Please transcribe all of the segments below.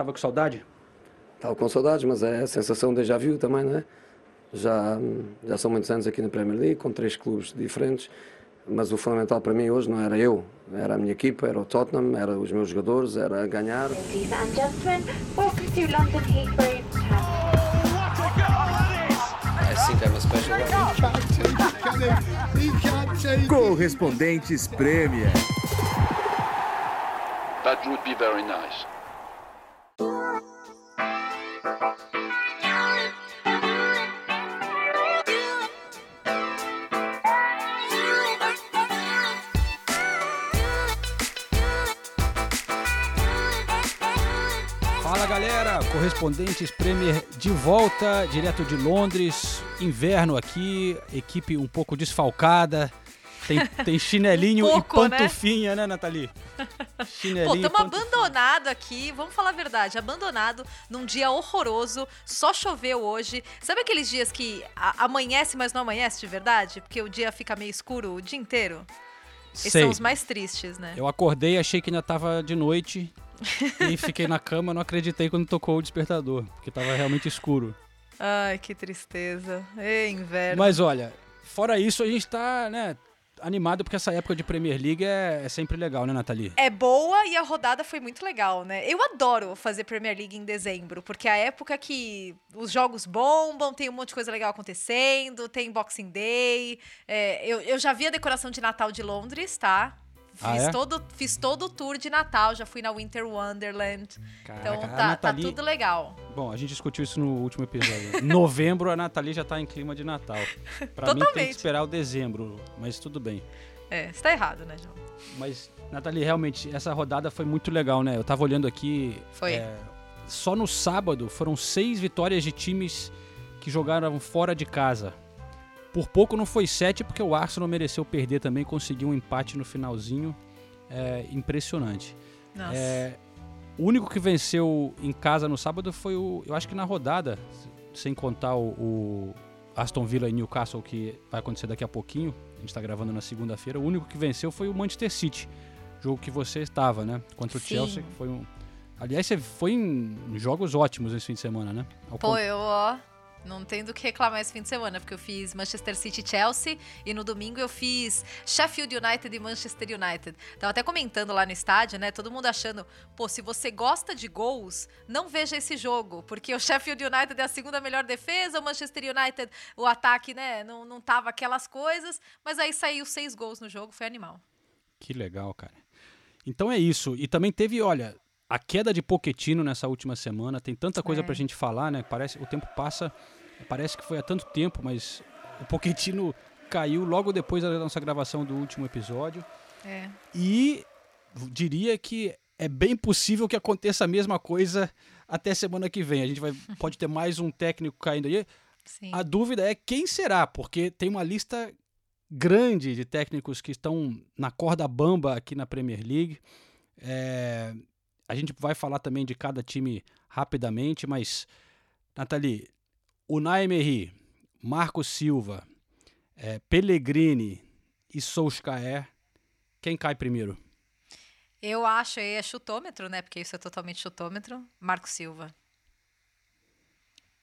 Tava com saudade? Estava com saudades, mas é a sensação de já viu também, não é? Já, já são muitos anos aqui na Premier League, com três clubes diferentes, mas o fundamental para mim hoje não era eu, era a minha equipa, era o Tottenham, era os meus jogadores, era ganhar. Ladies and gentlemen, welcome to London Heathrow. One. Correspondentes Premier. That would be very nice. Correspondentes Premier de volta, direto de Londres, inverno aqui, equipe um pouco desfalcada, tem, tem chinelinho Um pouco, e pantufinha, né, Nathalie? Pô, Chinelinho e estamos pantufinha. abandonado aqui, vamos falar a verdade, abandonado num dia horroroso, só choveu hoje. Sabe aqueles dias que amanhece, mas não amanhece de verdade? Porque o dia fica meio escuro o dia inteiro? Esses Sei. são os mais tristes, né? Eu acordei, achei que ainda tava de noite e fiquei na cama, não acreditei quando tocou o despertador, porque tava realmente escuro. Ai, que tristeza. Ei, inverno. Mas olha, fora isso, a gente tá, né, animado porque essa época de Premier League é, é sempre legal, né, Nathalie? É boa e a rodada foi muito legal, né? Eu adoro fazer Premier League em dezembro, porque é a época que os jogos bombam, tem um monte de coisa legal acontecendo, tem Boxing Day. é, eu, eu já vi a decoração de Natal de Londres, tá? Ah, Fiz, é? todo, fiz todo o tour de Natal, já fui na Winter Wonderland. Caraca, então tá, tá Nathalie- tudo legal. Bom, a gente discutiu isso no último episódio. Novembro, a Nathalie já tá em clima de Natal. Pra mim tem Totalmente. que esperar o dezembro, mas tudo bem. É, você tá errado, né, João? Mas, Nathalie, realmente, essa rodada foi muito legal, né? Eu tava olhando aqui. Foi. é, só no sábado foram seis vitórias de times que jogaram fora de casa. Por pouco não foi sete, porque o Arsenal mereceu perder também, conseguiu um empate no finalzinho. É, impressionante. Nossa. É, o único que venceu em casa no sábado foi o. Eu acho que na rodada, sem contar o, o Aston Villa e Newcastle, que vai acontecer daqui a pouquinho. A gente tá gravando na segunda-feira. O único que venceu foi o Manchester City. Jogo que você estava, né? Contra o Sim. Chelsea. que Foi um. Aliás, você foi em jogos ótimos esse fim de semana, né? Ao con- eu, ó, não tenho do que reclamar esse fim de semana, porque eu fiz Manchester City Chelsea e no domingo eu fiz Sheffield United e Manchester United. Tava até comentando lá no estádio, né? Todo mundo achando, pô, se você gosta de gols, não veja esse jogo, porque o Sheffield United é a segunda melhor defesa, o Manchester United, o ataque, né, não, não tava aquelas coisas, mas aí saiu seis gols no jogo, foi animal. Que legal, cara. Então é isso. E também teve, olha, a queda de Poquetino nessa última semana. Tem tanta coisa É. pra gente falar, né? Parece, o tempo passa, parece que foi há tanto tempo, mas o Poquetino caiu logo depois da nossa gravação do último episódio. É. E diria que é bem possível que aconteça a mesma coisa até semana que vem. A gente vai, pode ter mais um técnico caindo aí. Sim. A dúvida é quem será, porque tem uma lista grande de técnicos que estão na corda bamba aqui na Premier League. É, a gente vai falar também de cada time rapidamente, mas, Nathalie, Unai Emery, Marco Silva, é, Pellegrini e Solskjaer, quem cai primeiro? Eu acho aí é chutômetro, né? Porque isso é totalmente chutômetro. Marco Silva.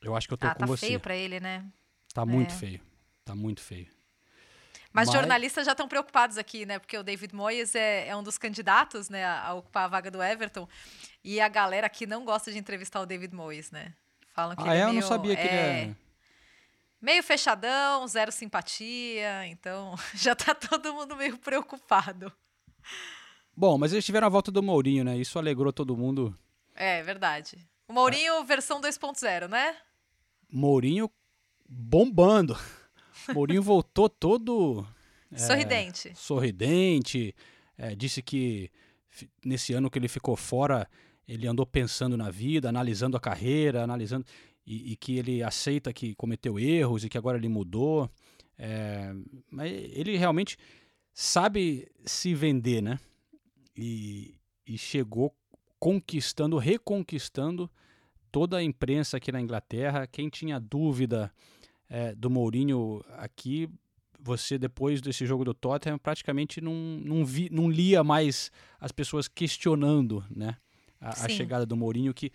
Eu acho que eu tô Ah, com tá você. feio pra ele, né? Tá muito É. feio. Tá muito feio. Mas, Mas- jornalistas já estão preocupados aqui, né? Porque o David Moyes é, é um dos candidatos, né, a ocupar a vaga do Everton. E a galera aqui não gosta de entrevistar o David Moyes, né? Falam que Ah, ele é? é Eu não meio, sabia que ele é, é... meio fechadão, zero simpatia. Então, já tá todo mundo meio preocupado. Bom, mas eles tiveram a volta do Mourinho, né? Isso alegrou todo mundo. É, verdade. O Mourinho, versão 2.0, né? Mourinho bombando. Mourinho voltou todo é, Sorridente. sorridente. é, disse que nesse ano que ele ficou fora, ele andou pensando na vida, analisando a carreira, analisando. E, e que ele aceita que cometeu erros e que agora ele mudou. É, mas ele realmente sabe se vender, né? E, e chegou conquistando, reconquistando toda a imprensa aqui na Inglaterra. Quem tinha dúvida é, do Mourinho aqui, você depois desse jogo do Tottenham praticamente não, não, vi, não lia mais as pessoas questionando né, A, a chegada do Mourinho, que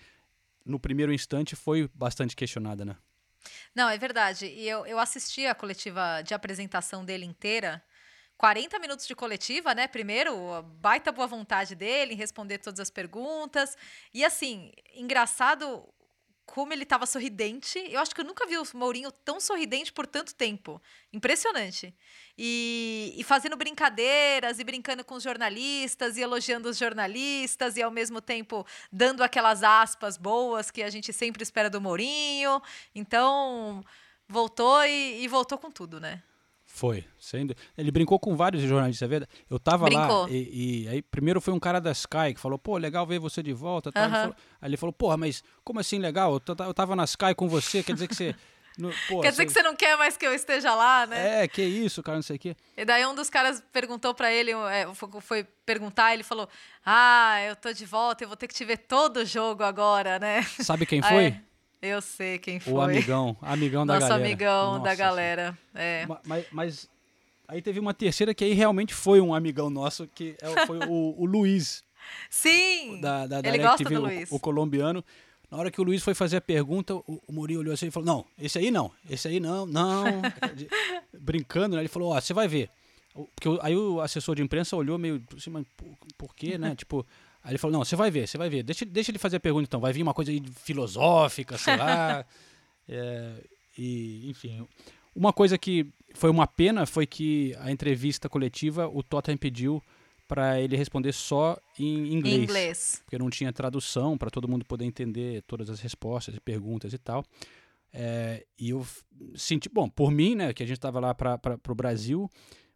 no primeiro instante foi bastante questionada, né? Não, é verdade. E eu, eu assisti a coletiva de apresentação dele inteira. 40 minutos de coletiva, né? Primeiro, baita boa vontade dele em responder todas as perguntas. E assim, engraçado como ele estava sorridente. Eu acho que eu nunca vi o Mourinho tão sorridente por tanto tempo. Impressionante. E, e fazendo brincadeiras e brincando com os jornalistas e elogiando os jornalistas e ao mesmo tempo dando aquelas aspas boas que a gente sempre espera do Mourinho. Então, voltou e, e voltou com tudo, né? Foi. Sendo... Ele brincou com vários jornalistas, é verdade? Eu tava Brincou. lá e, e aí primeiro foi um cara da Sky que falou, pô, legal ver você de volta. Tal. Ele falou- aí ele falou, porra, mas como assim legal? Eu, ta- eu tava na Sky com você, quer dizer que você... no- pô, Quer dizer que você não quer mais que eu esteja lá, né? É, que isso, cara, não sei o quê. E daí um dos caras perguntou pra ele, é, fo- foi perguntar, ele falou: Ah, eu tô de volta, eu vou ter que te ver todo o jogo agora, né? Sabe quem foi? é. Eu sei quem foi. O amigão, amigão da Nosso galera. amigão da Nossa galera. É. Ma- Mas, mas aí teve uma terceira que aí realmente foi um amigão nosso, que é- foi o, o Luiz, Sim! da, da, da ele gosta do o- Luiz. O, colombiano. Na hora que o Luiz foi fazer a pergunta, o, o Mourinho olhou assim e falou, não, esse aí não, esse aí não, não. Brincando, né? Ele falou, ó, você vai ver. Porque aí o assessor de imprensa olhou meio assim, mas por, por quê, né? tipo, aí ele falou, não, você vai ver, você vai ver. Deixa, deixa ele fazer a pergunta então, vai vir uma coisa aí filosófica, sei lá. É, e, enfim, uma coisa que foi uma pena foi que a entrevista coletiva o Tottenham pediu para ele responder só em Em inglês, inglês. porque não tinha tradução para todo mundo poder entender todas as respostas e perguntas e tal. É, e eu senti, bom, por mim, né, que a gente estava lá para o Brasil,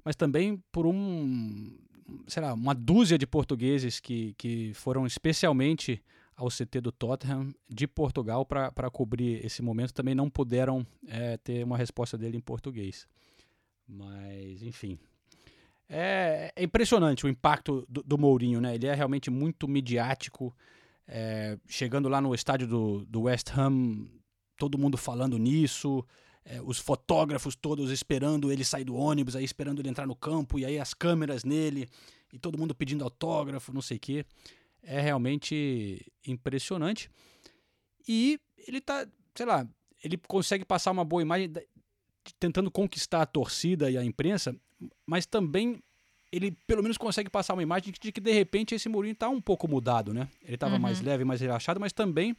mas também por um, sei lá, uma dúzia de portugueses que, que foram especialmente ao CT do Tottenham de Portugal para cobrir esse momento, também não puderam é, ter uma resposta dele em português. Mas, enfim. É, é impressionante o impacto do, do Mourinho, né? Ele é realmente muito midiático. é, chegando lá no estádio do, do West Ham, todo mundo falando nisso. É, os fotógrafos todos esperando ele sair do ônibus, aí esperando ele entrar no campo, e aí as câmeras nele, e todo mundo pedindo autógrafo, não sei o quê. É realmente impressionante. E ele tá, sei lá, ele consegue passar uma boa imagem tentando conquistar a torcida e a imprensa, mas também ele pelo menos consegue passar uma imagem de que, de repente esse Mourinho tá um pouco mudado, né? Ele tava mais leve, mais relaxado, mas também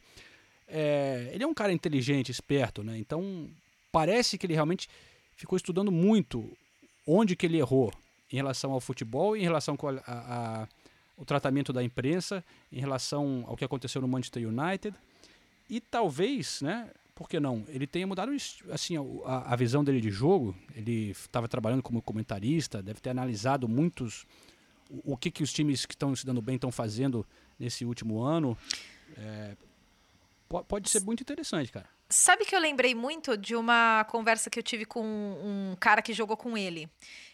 é, ele é um cara inteligente, esperto, né? Então parece que ele realmente ficou estudando muito onde que ele errou em relação ao futebol, em relação com a, a- a- o tratamento da imprensa, em relação ao que aconteceu no Manchester United e talvez, né? Por que não? Ele tenha mudado assim a, a visão dele de jogo. Ele estava trabalhando como comentarista, deve ter analisado muitos o, o que que os times que estão se dando bem estão fazendo nesse último ano. É, po- pode ser muito interessante, cara. Sabe que eu lembrei muito de uma conversa que eu tive com um cara que jogou com ele.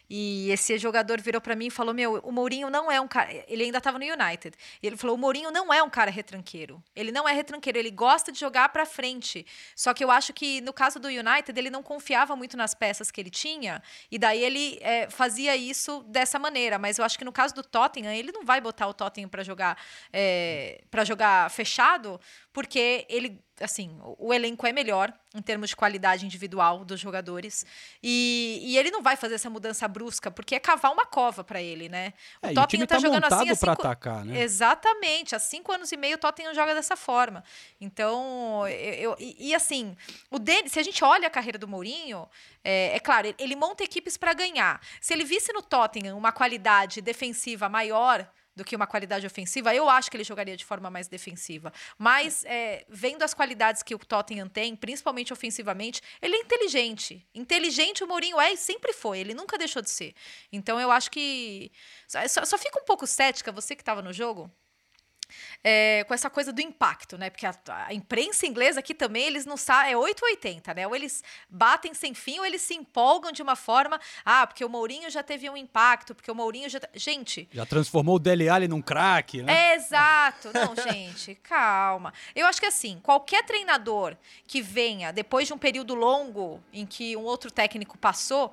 E esse jogador virou pra mim e falou: Meu, o Mourinho não é um cara. Ele ainda tava no United. E ele falou: O Mourinho não é um cara retranqueiro. Ele não é retranqueiro, ele gosta de jogar pra frente. Só que eu acho que no caso do United, ele não confiava muito nas peças que ele tinha. E daí ele é, fazia isso dessa maneira. Mas eu acho que no caso do Tottenham, ele não vai botar o Tottenham pra jogar, é, para jogar fechado, porque ele assim, o elenco é melhor em termos de qualidade individual dos jogadores. E, e ele não vai fazer essa mudança brusca, porque é cavar uma cova para ele, né? É, o time tá montado pra atacar, né? Exatamente. Há cinco anos e meio o Tottenham joga dessa forma. Então, eu, eu- e, e assim, o dele, se a gente olha a carreira do Mourinho, é, é claro, ele, ele monta equipes para ganhar. Se ele visse no Tottenham uma qualidade defensiva maior do que uma qualidade ofensiva, eu acho que ele jogaria de forma mais defensiva. Mas, é, vendo as qualidades que o Tottenham tem, principalmente ofensivamente, ele é inteligente. Inteligente o Mourinho é e sempre foi, ele nunca deixou de ser. Então, eu acho que. Só, só fica um pouco cética, você que estava no jogo, é, com essa coisa do impacto, né? Porque a, a imprensa inglesa aqui também, eles não sabem, é 880, né? Ou eles batem sem fim, ou eles se empolgam de uma forma, ah, porque o Mourinho já teve um impacto, porque o Mourinho já. Gente, Já transformou o Dele Alli num craque, né? é exato. Não, gente, calma. Eu acho que assim, qualquer treinador que venha depois de um período longo em que um outro técnico passou,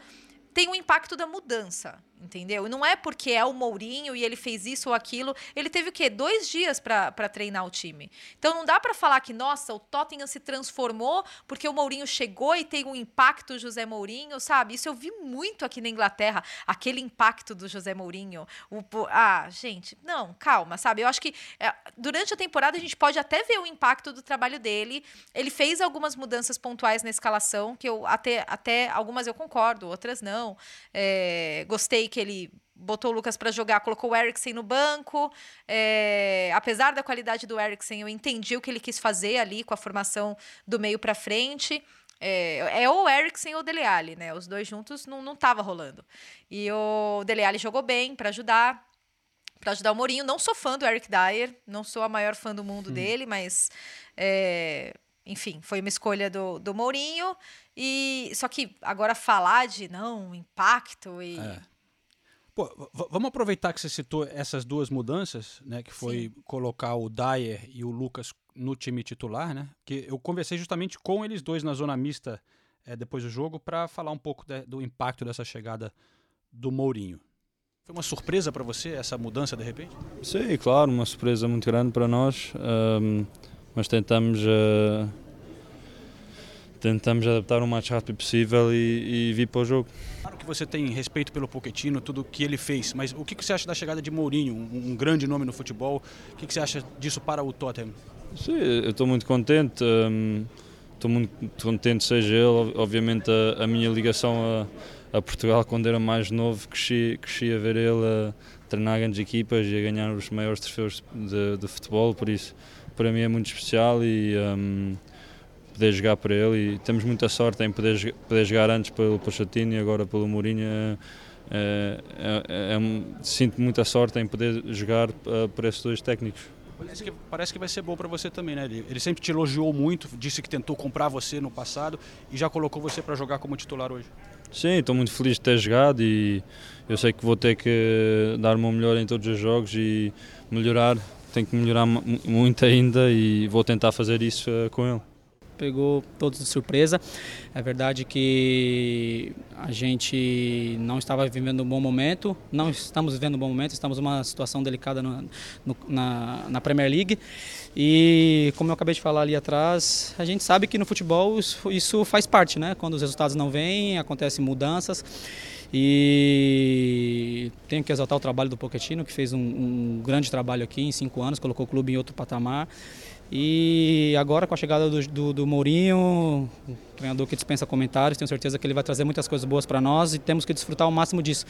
tem o impacto da mudança, entendeu? E não é porque é o Mourinho e ele fez isso ou aquilo. Ele teve o quê? Dois dias para treinar o time. Então não dá para falar que, nossa, o Tottenham se transformou porque o Mourinho chegou e tem um impacto José Mourinho, sabe? Isso eu vi muito aqui na Inglaterra, aquele impacto do José Mourinho. O, ah, gente, não, calma, sabe? Eu acho que é, durante a temporada a gente pode até ver o impacto do trabalho dele. Ele fez algumas mudanças pontuais na escalação, que eu até, até algumas eu concordo, outras não. É, gostei que ele botou o Lucas para jogar, colocou o Eriksen no banco. É, apesar da qualidade do Eriksen, eu entendi o que ele quis fazer ali com a formação do meio para frente. É, é ou o Eriksen ou o Dele Alli, né? Os dois juntos não, não tava rolando. E o Dele Alli jogou bem para ajudar, para ajudar o Mourinho. Não sou fã do Eric Dyer, não sou a maior fã do mundo hum. dele, mas é, enfim, foi uma escolha do, do Mourinho. E só que agora falar de não impacto e é. Pô, vamos aproveitar que você citou essas duas mudanças, né, que foi Sim. colocar o Dyer e o Lucas no time titular, né? Que eu conversei justamente com eles dois na zona mista é, depois do jogo para falar um pouco de, do impacto dessa chegada do Mourinho. Foi uma surpresa para você essa mudança de repente? Sim, claro, uma surpresa muito grande para nós, um, mas tentamos uh, tentamos adaptar o mais rápido possível e, e vir para o jogo. Claro que você tem respeito pelo Pochettino, tudo o que ele fez, mas o que, você acha da chegada de Mourinho, um, um grande nome no futebol? O que, você acha disso para o Tottenham? Sim, eu estou muito contente. Um, estou muito contente seja ele. Obviamente a, a minha ligação a, a, Portugal quando era mais novo, cresci, cresci a ver ele a treinar grandes equipas e a ganhar os maiores troféus de, de futebol, por isso para mim é muito especial e um, poder jogar para ele e temos muita sorte em poder, poder jogar antes pelo Pochettino e agora pelo Mourinho. É, é, é, é sinto muita sorte em poder jogar uh, por esses dois técnicos. Parece que, parece que vai ser bom para você também, né? Ele, ele, sempre te elogiou muito, disse que tentou comprar você no passado e já colocou você para jogar como titular hoje. Sim, estou muito feliz de ter jogado e eu sei que vou ter que dar o meu melhor em todos os jogos e melhorar. Tenho que melhorar muito ainda e vou tentar fazer isso uh, com ele pegou todos de surpresa. É verdade que a gente não estava vivendo um bom momento, não estamos vivendo um bom momento, estamos numa situação delicada no, no, na, na Premier League. E como eu acabei de falar ali atrás, a gente sabe que no futebol isso, isso faz parte, né? Quando os resultados não vêm, acontecem mudanças. E tenho que exaltar o trabalho do Pochettino, que fez um, um grande trabalho aqui em cinco anos, colocou o clube em outro patamar. E agora com a chegada do, do, do Mourinho, um treinador que dispensa comentários, tenho certeza que ele vai trazer muitas coisas boas para nós e temos que desfrutar o máximo disso.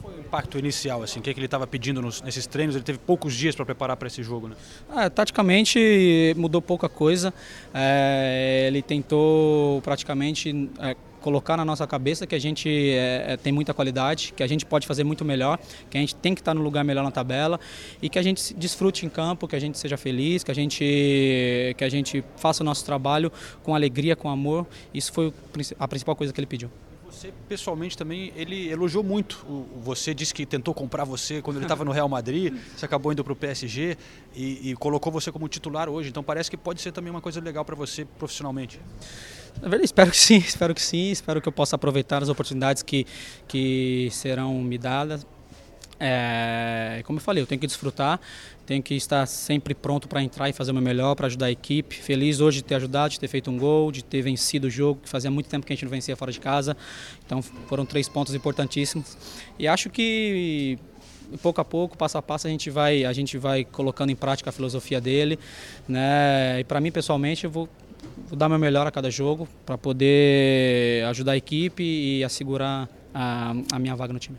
Qual foi o impacto inicial, assim, o que, é que ele estava pedindo nos, nesses treinos? Ele teve poucos dias para preparar para esse jogo, né? Ah, taticamente mudou pouca coisa. É, ele tentou praticamente é, colocar na nossa cabeça que a gente é, é, tem muita qualidade, que a gente pode fazer muito melhor, que a gente tem que estar no lugar melhor na tabela e que a gente desfrute em campo, que a gente seja feliz, que a gente, que a gente faça o nosso trabalho com alegria, com amor. Isso foi a principal coisa que ele pediu. Você, pessoalmente, também, ele elogiou muito. Você disse que tentou comprar você quando ele estava no Real Madrid, você acabou indo para o PSG e, e colocou você como titular hoje. Então parece que pode ser também uma coisa legal para você profissionalmente. Na verdade, espero que sim, espero que sim, espero que eu possa aproveitar as oportunidades que, que serão me dadas. É, como eu falei, eu tenho que desfrutar, tenho que estar sempre pronto para entrar e fazer o meu melhor, para ajudar a equipe. Feliz hoje de ter ajudado, de ter feito um gol, de ter vencido o jogo, que fazia muito tempo que a gente não vencia fora de casa. Então foram três pontos importantíssimos. E acho que pouco a pouco, passo a passo, a gente vai, a gente vai colocando em prática a filosofia dele. Né? E para mim, pessoalmente, eu vou vou dar meu melhor a cada jogo para poder ajudar a equipe e assegurar a, a minha vaga no time.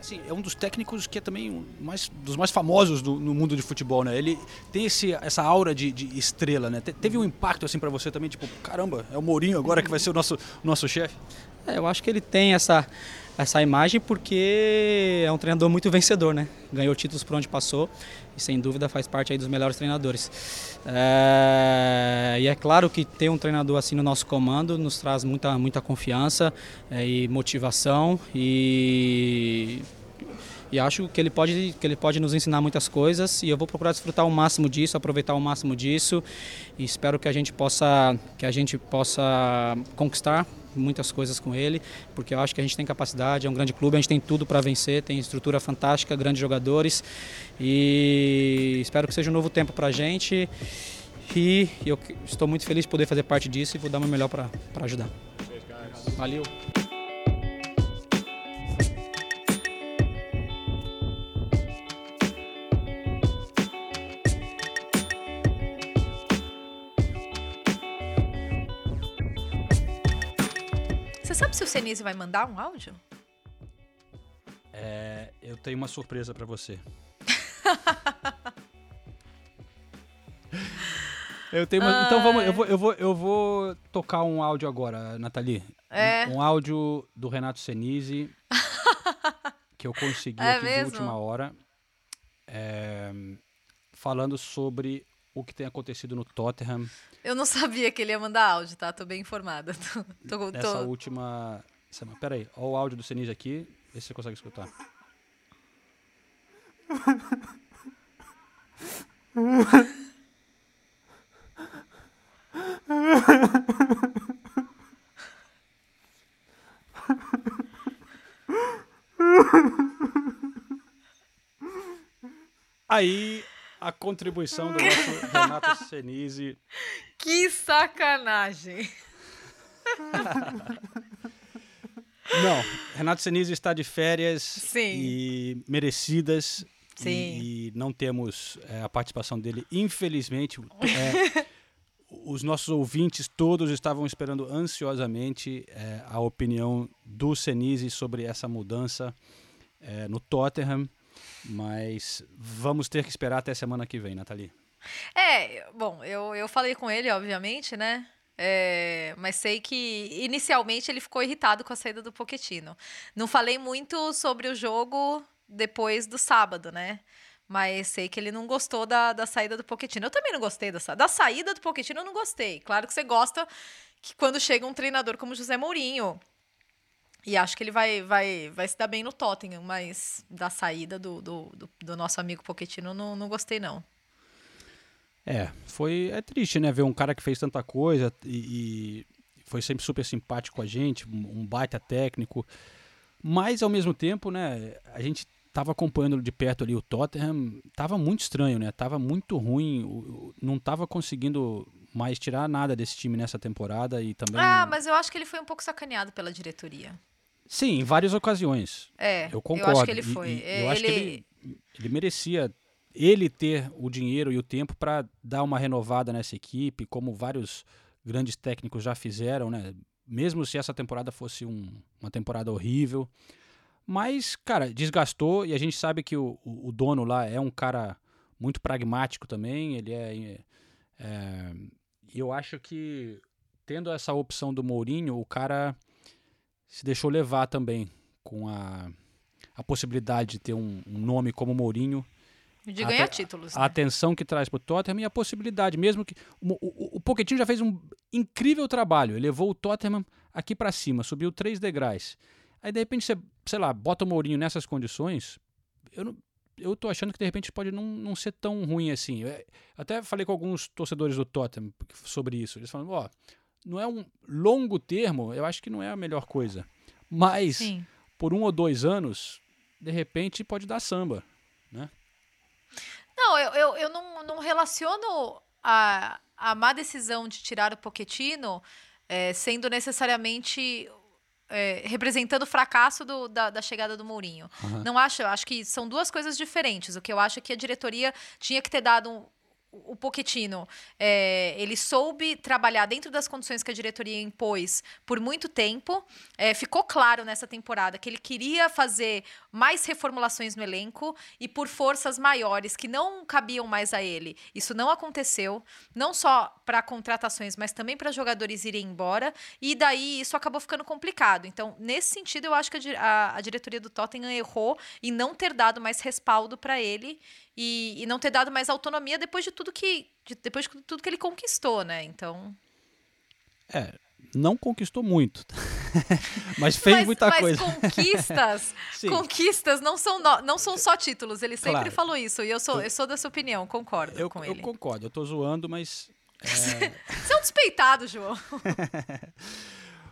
Assim, é um dos técnicos que é também mais, dos mais famosos do, no mundo de futebol, né? Ele tem esse, essa aura de, de estrela, né? teve um impacto assim para você também, tipo, caramba, é o Mourinho agora que vai ser o nosso, nosso chefe? É, eu acho que ele tem essa, essa imagem porque é um treinador muito vencedor, né? Ganhou títulos por onde passou sem dúvida faz parte aí dos melhores treinadores. É, e é claro que ter um treinador assim no nosso comando nos traz muita, muita confiança é, e motivação. E e acho que ele pode que ele pode nos ensinar muitas coisas. E eu vou procurar desfrutar o máximo disso, aproveitar o máximo disso. E espero que a gente possa que a gente possa conquistar muitas coisas com ele, porque eu acho que a gente tem capacidade, é um grande clube, a gente tem tudo para vencer, tem estrutura fantástica, grandes jogadores e espero que seja um novo tempo para a gente. E eu estou muito feliz de poder fazer parte disso e vou dar o meu melhor para ajudar. Valeu! Você sabe se o Senise vai mandar um áudio? É, eu tenho uma surpresa para você. eu tenho uma, então vamos, eu vou, eu, vou, eu vou tocar um áudio agora, Nathalie. É. Um, um áudio do Renato Senise que eu consegui É aqui mesmo? de última hora, é, falando sobre o que tem acontecido no Tottenham Eu não sabia que ele ia mandar áudio, tá? Tô bem informada. Tô, tô, nessa tô- última semana. Pera aí, ó o áudio do Senise aqui, vê se você consegue escutar. Aí a contribuição do nosso Renato Senise. Que sacanagem! Não, Renato Senise está de férias Sim. e merecidas. E, e não temos é, a participação dele, infelizmente. é, os nossos ouvintes todos estavam esperando ansiosamente é, a opinião do Senise sobre essa mudança é, no Tottenham. Mas vamos ter que esperar até semana que vem, Nathalie. É, bom, eu, eu falei com ele, obviamente, né? É, mas sei que inicialmente ele ficou irritado com a saída do Poquetino. Não falei muito sobre o jogo depois do sábado, né? Mas sei que ele não gostou da, da saída do Poquetino. Eu também não gostei da, da saída do Poquetino, eu não gostei. Claro que você gosta que quando chega um treinador como José Mourinho. E acho que ele vai, vai, vai se dar bem no Tottenham, mas da saída do, do, do, do nosso amigo Poquetino não, não gostei, não. É, foi é triste, né? Ver um cara que fez tanta coisa e, e foi sempre super simpático com a gente, um, baita técnico. Mas ao mesmo tempo, né? A gente tava acompanhando de perto ali o Tottenham, tava muito estranho, né? Tava muito ruim, não tava conseguindo mais tirar nada desse time nessa temporada e também. Ah, mas eu acho que ele foi um pouco sacaneado pela diretoria. Sim, em várias ocasiões. É, Eu concordo. acho que ele E- foi. e É, eu acho que ele, ele merecia ele ter o dinheiro e o tempo para dar uma renovada nessa equipe, como vários grandes técnicos já fizeram, né? Mesmo se essa temporada fosse um- uma temporada horrível. Mas, cara, desgastou e a gente sabe que o, o- o dono lá é um cara muito pragmático também. Ele é. é e eu acho que, tendo essa opção do Mourinho, o cara se deixou levar também com a, a possibilidade de ter um, um nome como Mourinho, De ganhar títulos. a né? atenção que traz para o Tottenham e a possibilidade, mesmo que. O, o, o Pochettino já fez um incrível trabalho, ele levou o Tottenham aqui para cima, subiu três degraus. Aí de repente você, sei lá, bota o Mourinho nessas condições, eu não. Eu tô achando que de repente pode não, não ser tão ruim assim. Eu até falei com alguns torcedores do Tottenham sobre isso. Eles falam, ó, não é um longo termo, eu acho que não é a melhor coisa. Mas Sim. por um ou dois anos, de repente pode dar samba. Não, eu, eu, eu não, não relaciono a, a má decisão de tirar o Poquetino eh, sendo necessariamente eh, representando o fracasso do- da, da chegada do Mourinho. Aham. Não acho, eu acho que são duas coisas diferentes. O que eu acho é que a diretoria tinha que ter dado um, o Poquetino, é, ele soube trabalhar dentro das condições que a diretoria impôs por muito tempo. É, ficou claro nessa temporada que ele queria fazer mais reformulações no elenco e por forças maiores que não cabiam mais a ele. Isso não aconteceu, não só para contratações, mas também para jogadores irem embora. E daí isso acabou ficando complicado. Então, nesse sentido, eu acho que a, a- a diretoria do Tottenham errou em não ter dado mais respaldo para ele e, e não ter dado mais autonomia depois de tudo que de- depois de tudo que ele conquistou, né? Então, É, não conquistou muito, mas fez mas, muita mas coisa. conquistas, conquistas não são no- não são só títulos. Ele sempre Claro. falou isso e eu sou eu sou dessa opinião, concordo Eu, com eu ele. concordo, eu tô zoando, mas. é, Você é um despeitado, João.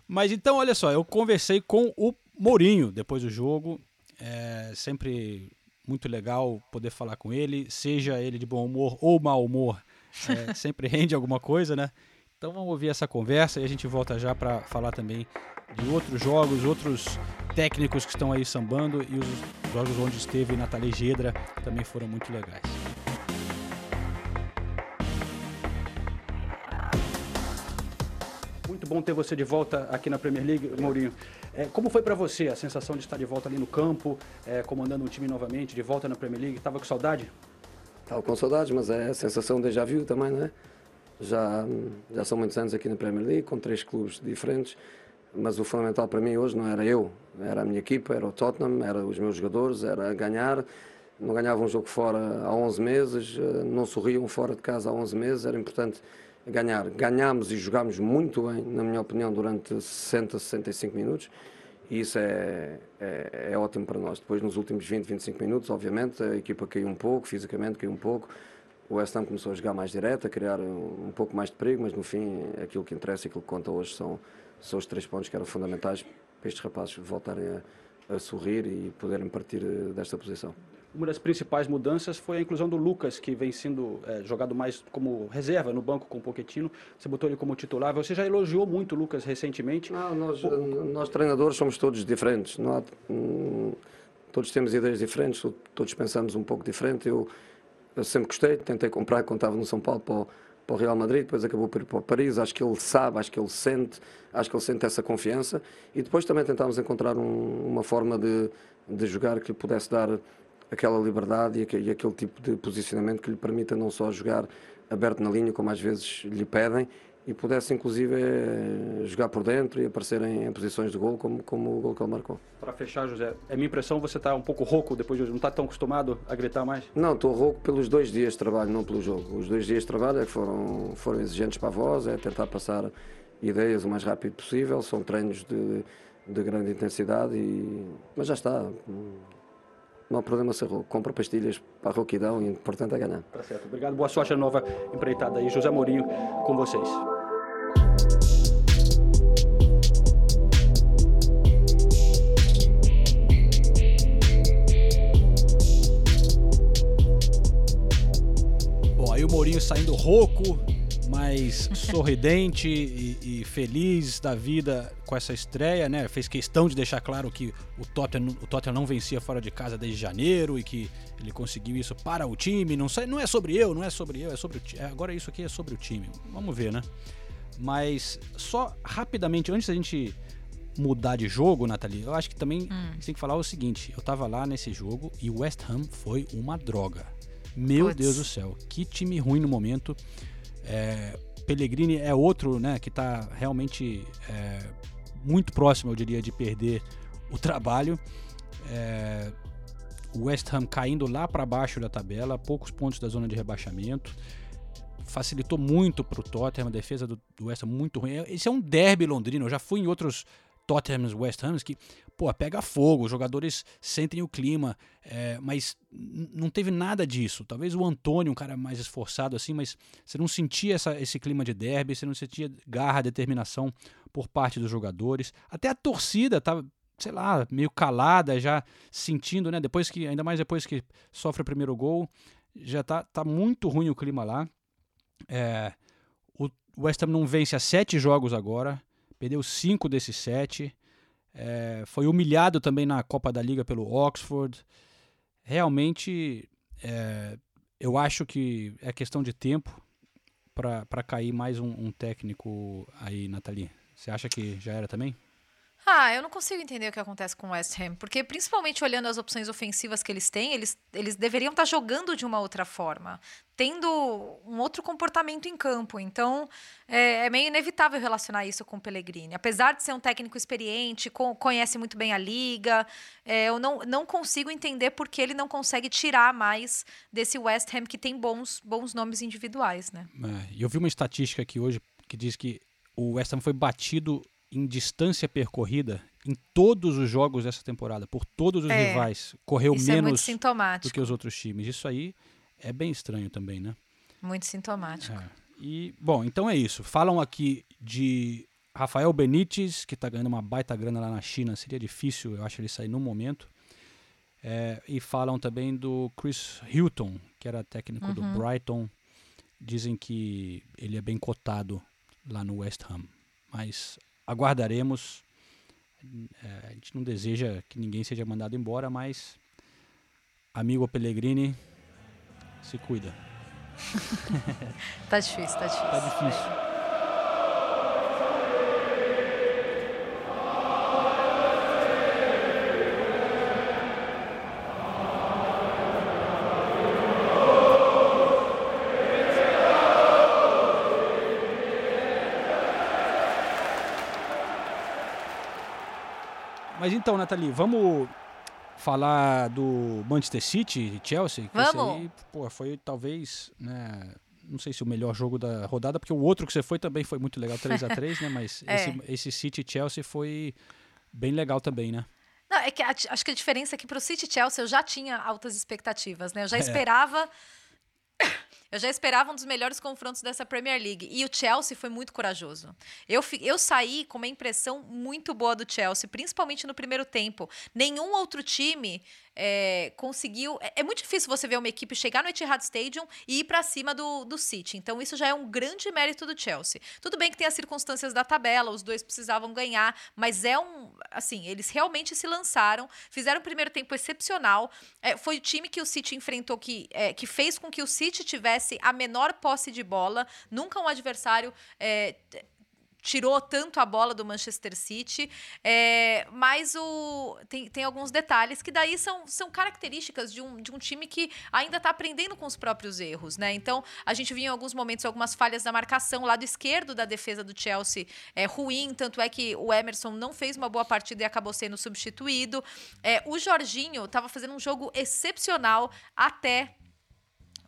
Mas então, olha só, eu conversei com o Mourinho depois do jogo. É sempre muito legal poder falar com ele, seja ele de bom humor ou mau humor, é, sempre rende alguma coisa, né? Então vamos ouvir essa conversa e a gente volta já para falar também de outros jogos, outros técnicos que estão aí sambando e os jogos onde esteve Nathalie Gedra também foram muito legais. Muito bom ter você de volta aqui na Premier League, Mourinho. É, como foi para você a sensação de estar de volta ali no campo, é, comandando um time novamente, de volta na Premier League? Tava com saudade? Estava com saudades, mas é a sensação de já viu também, não é? Já, já são muitos anos aqui na Premier League, com três clubes diferentes, mas o fundamental para mim hoje não era eu, era a minha equipa, era o Tottenham, era os meus jogadores, era ganhar. Não ganhavam um jogo fora há 11 meses, eh, não sorriam fora de casa há 11 meses, era importante ganhar. Ganhámos e jogámos muito bem, na minha opinião, durante 60, 65 minutos e isso é, é, é, ótimo para nós. Depois, nos últimos 20, 25 minutos, obviamente, a equipa caiu um pouco, fisicamente caiu um pouco. O West Ham começou a jogar mais direto, a criar um, pouco mais de perigo, mas no fim, aquilo que interessa e aquilo que conta hoje são, são os três pontos que eram fundamentais para estes rapazes voltarem a, a sorrir e poderem partir eh, desta posição. Uma das principais mudanças foi a inclusão do Lucas, que vem sendo é, jogado mais como reserva no banco com o Pochettino. Você botou ele como titular. Você já elogiou muito o Lucas recentemente. Não, nós, nós treinadores somos todos diferentes. Há, hum, todos temos ideias diferentes, todos pensamos um pouco diferente. Eu, eu sempre gostei, tentei comprar quando estava no São Paulo para o, para o Real Madrid, depois acabou por ir para o Paris. Acho que ele sabe, acho que ele sente, acho que ele sente essa confiança. E depois também tentámos encontrar um, uma forma de, de jogar que lhe pudesse dar aquela liberdade e aquele tipo de posicionamento que lhe permita não só jogar aberto na linha, como às vezes lhe pedem, e pudesse inclusive eh, jogar por dentro e aparecer em, posições de gol, como, como o gol que ele marcou. Para fechar, José, é minha impressão você está um pouco rouco depois de hoje, não está tão acostumado a gritar mais? Não, estou rouco pelos dois dias de trabalho, não pelo jogo. Os dois dias de trabalho é que foram, foram exigentes para a voz, é tentar passar ideias o mais rápido possível, são treinos de, de grande intensidade, e... mas já está não há problema rouco. Compra pastilhas para a rouquidão e o importante é ganhar. Tá certo. Obrigado. Boa sorte nova empreitada aí. José Mourinho com vocês. Bom, aí o Mourinho saindo rouco, mais sorridente e, e, feliz da vida com essa estreia, né? Fez questão de deixar claro que o Tottenham, o Tottenham não vencia fora de casa desde janeiro e que ele conseguiu isso para o time. Não, sei, não é sobre eu, não é sobre eu, é sobre o time. Agora isso aqui é sobre o time. Vamos ver, né? Mas só rapidamente, antes da gente mudar de jogo, Nathalie, eu acho que também hum. tem que falar o seguinte: eu tava lá nesse jogo e o West Ham foi uma droga. Meu Puts. Deus do céu, que time ruim no momento. É, Pellegrini é outro né, que está realmente é, muito próximo, eu diria, de perder o trabalho. É, o West Ham caindo lá para baixo da tabela, poucos pontos da zona de rebaixamento. Facilitou muito para o Tottenham, a defesa do, do West Ham muito ruim. Esse é um derby londrino. Eu já fui em outros Tottenham West Ham que, pô, pega fogo, os jogadores sentem o clima, é, mas não teve nada disso. Talvez o Antônio, um cara mais esforçado assim, mas você não sentia essa, esse clima de derby, você não sentia garra, determinação por parte dos jogadores. Até a torcida tava, sei lá, meio calada, já sentindo, né? Depois que, ainda mais depois que sofre o primeiro gol, já tá, tá muito ruim o clima lá. É, o West Ham não vence há sete jogos agora perdeu cinco desses sete. É, foi humilhado também na Copa da Liga pelo Oxford. Realmente, é, eu acho que é questão de tempo para cair mais um, um técnico aí, Nathalie. Você acha que já era também? Ah, eu não consigo entender o que acontece com o West Ham, porque principalmente olhando as opções ofensivas que eles têm, eles, eles deveriam estar jogando de uma outra forma, tendo um outro comportamento em campo. Então, é, é meio inevitável relacionar isso com o Pellegrini. Apesar de ser um técnico experiente, conhece muito bem a liga, é, eu não, não consigo entender por que ele não consegue tirar mais desse West Ham que tem bons, bons nomes individuais, né? É, eu vi uma estatística aqui hoje que diz que o West Ham foi batido em distância percorrida em todos os jogos dessa temporada, por todos os é, rivais. Correu é menos é do que os outros times. Isso aí é bem estranho também, né? Muito sintomático. É. E, bom, então é isso. Falam aqui de Rafael Benítez, que está ganhando uma baita grana lá na China, seria difícil, eu acho, ele sair no momento. É, e falam também do Chris Hilton, que era técnico do Brighton. Dizem que ele é bem cotado lá no West Ham. Mas aguardaremos. É, a gente não deseja que ninguém seja mandado embora, mas amigo Pellegrini, se cuida. Tá difícil, tá difícil. Tá difícil. Mas então, Nathalie, vamos falar do Manchester City e Chelsea? Vamos. Aí, pô, foi talvez, né, não sei se o melhor jogo da rodada, porque o outro que você foi também foi muito legal, 3 a 3 né? Mas É. esse, esse City e Chelsea foi bem legal também, né? Não, é que a- acho que a diferença é que pro City e Chelsea eu já tinha altas expectativas, né? Eu já É. esperava. Eu já esperava um dos melhores confrontos dessa Premier League. E o Chelsea foi muito corajoso. Eu, eu saí com uma impressão muito boa do Chelsea, principalmente no primeiro tempo. Nenhum outro time é, conseguiu. É, é muito difícil você ver uma equipe chegar no Etihad Stadium e ir para cima do, do City. Então, isso já é um grande mérito do Chelsea. Tudo bem que tem as circunstâncias da tabela, os dois precisavam ganhar, mas é um. Assim, eles realmente se lançaram, fizeram um primeiro tempo excepcional. É, foi o time que o City enfrentou que, é, que fez com que o City tivesse a menor posse de bola. Nunca um adversário. é, tirou tanto a bola do Manchester City, é, mas o, tem, tem alguns detalhes que daí são, são características de um, de um time que ainda está aprendendo com os próprios erros, né? Então, a gente viu em alguns momentos algumas falhas na marcação, lado esquerdo da defesa do Chelsea é ruim, tanto é que o Emerson não fez uma boa partida e acabou sendo substituído. É, o Jorginho estava fazendo um jogo excepcional até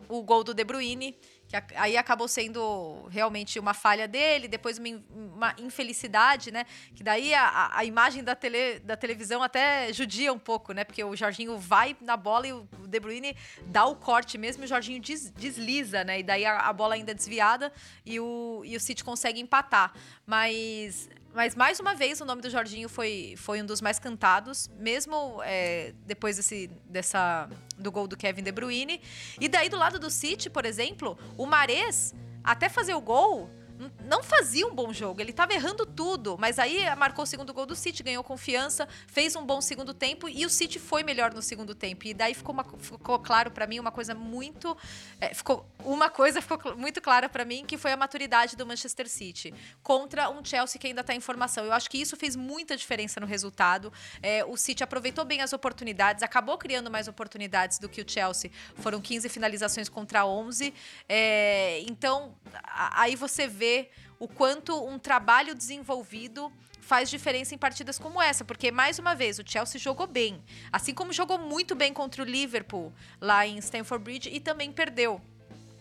o gol do De Bruyne, que aí acabou sendo realmente uma falha dele, depois uma, uma infelicidade, né? Que daí a- a imagem da, tele, da televisão até judia um pouco, né? Porque o Jorginho vai na bola e o De Bruyne dá o corte mesmo e o Jorginho des- desliza, né? E daí a, a bola ainda é desviada e o, e o City consegue empatar. Mas mas mais uma vez o nome do Jorginho foi, foi um dos mais cantados, mesmo é, depois desse, dessa, do gol do Kevin De Bruyne. E daí do lado do City, por exemplo, o Mares, até fazer o gol, não fazia um bom jogo. Ele estava errando tudo, mas aí marcou o segundo gol do City, ganhou confiança, fez um bom segundo tempo e o City foi melhor no segundo tempo. E daí ficou, uma- ficou claro para mim uma coisa muito, é, ficou uma coisa ficou muito clara para mim que foi a maturidade do Manchester City contra um Chelsea que ainda está em formação. Eu acho que isso fez muita diferença no resultado. É, o City aproveitou bem as oportunidades, acabou criando mais oportunidades do que o Chelsea. Foram 15 finalizações contra 11. É, então, aí você vê o quanto um trabalho desenvolvido faz diferença em partidas como essa, porque mais uma vez o Chelsea jogou bem, assim como jogou muito bem contra o Liverpool lá em Stamford Bridge e também perdeu.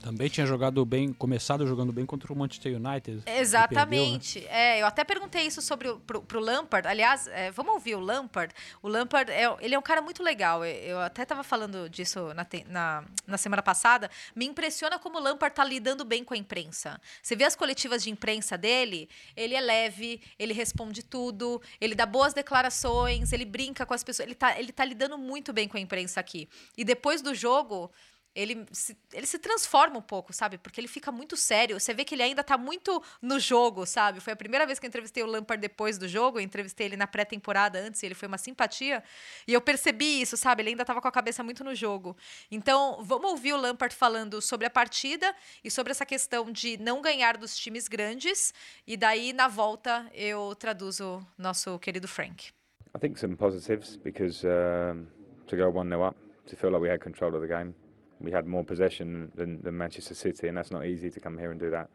Também tinha jogado bem, começado jogando bem contra o Manchester United. que perdeu, né? Exatamente. É, eu até perguntei isso sobre o, pro, pro Lampard. Aliás, é, vamos ouvir o Lampard. O Lampard, é, ele é um cara muito legal. Eu- até estava falando disso na, na, na semana passada. Me impressiona como o Lampard tá lidando bem com a imprensa. Você vê as coletivas de imprensa dele, ele é leve, ele responde tudo, ele dá boas declarações, ele brinca com as pessoas. Ele tá, ele tá lidando muito bem com a imprensa aqui. E depois do jogo, ele se, ele se transforma um pouco, sabe? Porque ele fica muito sério. Você vê que ele ainda tá muito no jogo, sabe? Foi a primeira vez que eu entrevistei o Lampard depois do jogo. Eu entrevistei ele na pré-temporada antes e ele foi uma simpatia. E eu percebi isso, sabe? Ele ainda tava com a cabeça muito no jogo. Então, vamos ouvir o Lampard falando sobre a partida e sobre essa questão de não ganhar dos times grandes. E daí, na volta, eu traduzo nosso querido Frank. I think some positives because um, to go 1 0 up, to feel like we had control of the game. We had more possession than, than Manchester City, and that's not easy to come here and do that.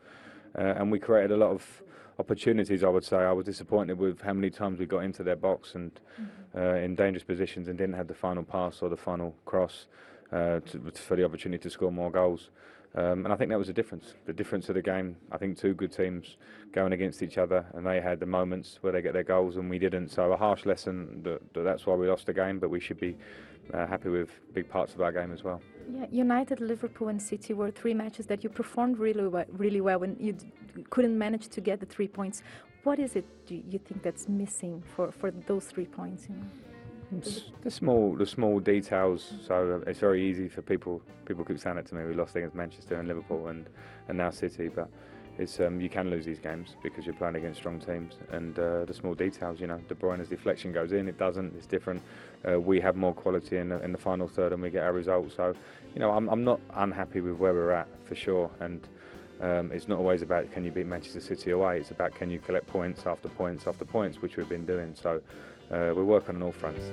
Uh, and we created a lot of opportunities, I would say. I was disappointed with how many times we got into their box and uh, in dangerous positions and didn't have the final pass or the final cross uh, to, for the opportunity to score more goals. Um, and I think that was the difference. The difference of the game. I think two good teams going against each other, and they had the moments where they get their goals, and we didn't. So a harsh lesson. That, that that's why we lost the game, but we should be uh, happy with big parts of our game as well. Yeah, United, Liverpool, and City were three matches that you performed really well, really well, and you d- couldn't manage to get the three points. what is it do you think that's missing for, for those three points? You know? It's the small, the small details. So it's very easy for people. People keep saying it to me. We lost against Manchester and Liverpool, and, and now City. But it's um, you can lose these games because you're playing against strong teams, and uh, the small details. You know, De Bruyne's deflection goes in, it doesn't. It's different. Uh, we have more quality in the, in the final third, and we get our results. So, you know, I'm, I'm not unhappy with where we're at for sure, and. Um, it's not always about can you beat Manchester City away. It's about can you collect points after points after points, which we've been doing. So uh, we're working on all fronts.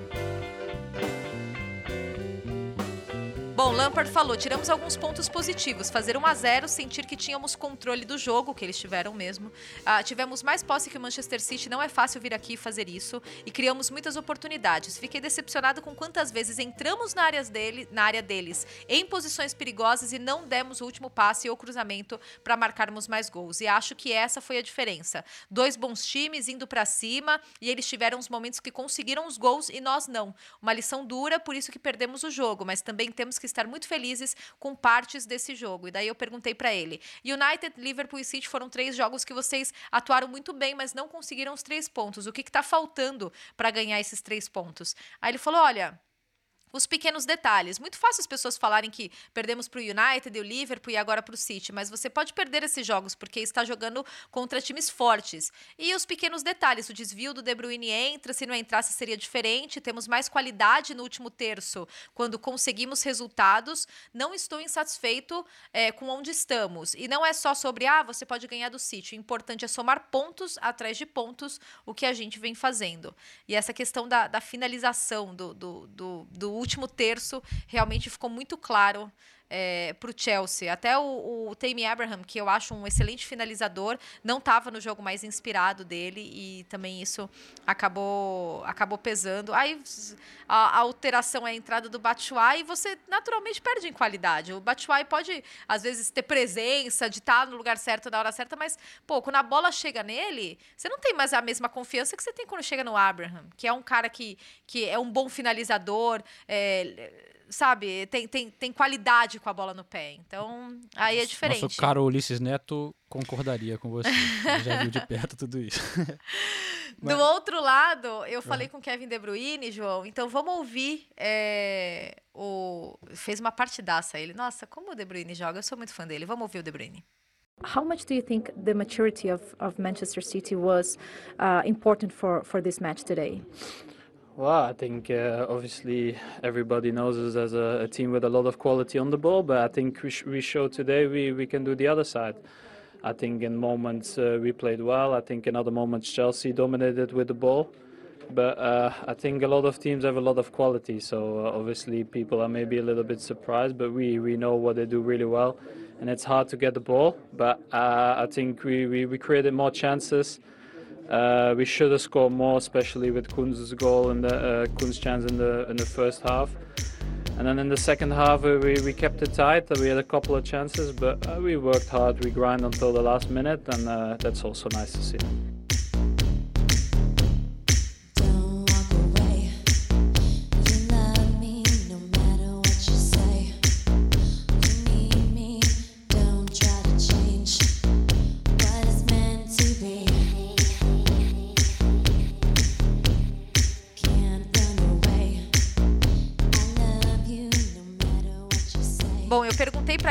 Bom, Lampard falou: tiramos alguns pontos positivos. Fazer 1 a 0 sentir que tínhamos controle do jogo, que eles tiveram mesmo. Ah, tivemos mais posse que o Manchester City, não é fácil vir aqui e fazer isso. E criamos muitas oportunidades. Fiquei decepcionado com quantas vezes entramos na, dele, na área deles em posições perigosas e não demos o último passe ou cruzamento para marcarmos mais gols. E acho que essa foi a diferença. Dois bons times indo para cima e eles tiveram os momentos que conseguiram os gols e nós não. Uma lição dura, por isso que perdemos o jogo, mas também temos que estar muito felizes com partes desse jogo. E daí eu perguntei para ele: United, Liverpool e City foram três jogos que vocês atuaram muito bem, mas não conseguiram os três pontos. O que está faltando para ganhar esses três pontos? Aí ele falou: olha os pequenos detalhes. Muito fácil as pessoas falarem que perdemos para o United, o Liverpool e agora para o City, mas você pode perder esses jogos porque está jogando contra times fortes. E os pequenos detalhes, o desvio do De Bruyne entra, se não entrasse seria diferente, temos mais qualidade no último terço quando conseguimos resultados. Não estou insatisfeito é, com onde estamos. E não é só sobre, ah, você pode ganhar do City. O importante é somar pontos atrás de pontos, o que a gente vem fazendo. E essa questão da, da finalização, do, do, do, do último terço realmente ficou muito claro é, para o Chelsea. Até o, o Tammy Abraham, que eu acho um excelente finalizador, não estava no jogo mais inspirado dele e também isso acabou, acabou pesando. Aí a, a alteração é a entrada do Batshuayi e você naturalmente perde em qualidade. O Batshuayi pode, às vezes, ter presença, de estar no lugar certo na hora certa, mas, pô, quando a bola chega nele, você não tem mais a mesma confiança que você tem quando chega no Abraham, que é um cara que, que é um bom finalizador, é, sabe, tem, tem, tem qualidade com a bola no pé. Então, aí é diferente. Nosso caro Ulisses Neto concordaria com você. já viu de perto tudo isso. Do outro lado, eu falei com Kevin De Bruyne, João, então vamos ouvir é, o... Fez uma partidaça ele. Nossa, como o De Bruyne joga, eu sou muito fã dele. Vamos ouvir o De Bruyne. How much do you think the maturity of, of Manchester City was uh, important for, for this match today? Well, I think uh, obviously everybody knows us as a, a, team with a lot of quality on the ball, but I think we, sh- we showed today we, we can do the other side. I think in moments uh, we played well. I think in other moments Chelsea dominated with the ball. But uh, I think a lot of teams have a lot of quality, so uh, obviously people are maybe a little bit surprised, but we, we know what they do really well. And it's hard to get the ball, but uh, I think we, we, we created more chances. Uh, we should have scored more, especially with Kunz's goal and the uh, Kunz chance in the in the first half. And then in the second half, we, we kept it tight. We had a couple of chances, but uh, we worked hard. We grind until the last minute, and uh, that's also nice to see.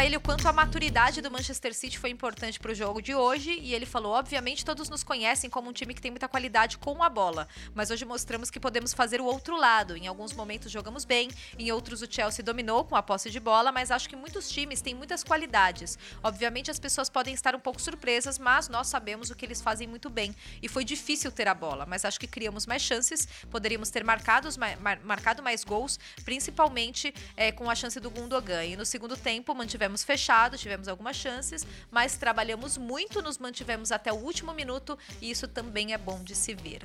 Para ele o quanto a maturidade do Manchester City foi importante para o jogo de hoje e ele falou: obviamente todos nos conhecem como um time que tem muita qualidade com a bola, mas hoje mostramos que podemos fazer o outro lado. Em alguns momentos jogamos bem, em outros o Chelsea dominou com a posse de bola, mas acho que muitos times têm muitas qualidades. Obviamente as pessoas podem estar um pouco surpresas, mas nós sabemos o que eles fazem muito bem e foi difícil ter a bola, mas acho que criamos mais chances, poderíamos ter marcados, mar, marcado mais gols, principalmente é, com a chance do Gundogan. E no segundo tempo mantivemos fechado, tivemos algumas chances, mas trabalhamos muito, nos mantivemos até o último minuto e isso também é bom de se ver.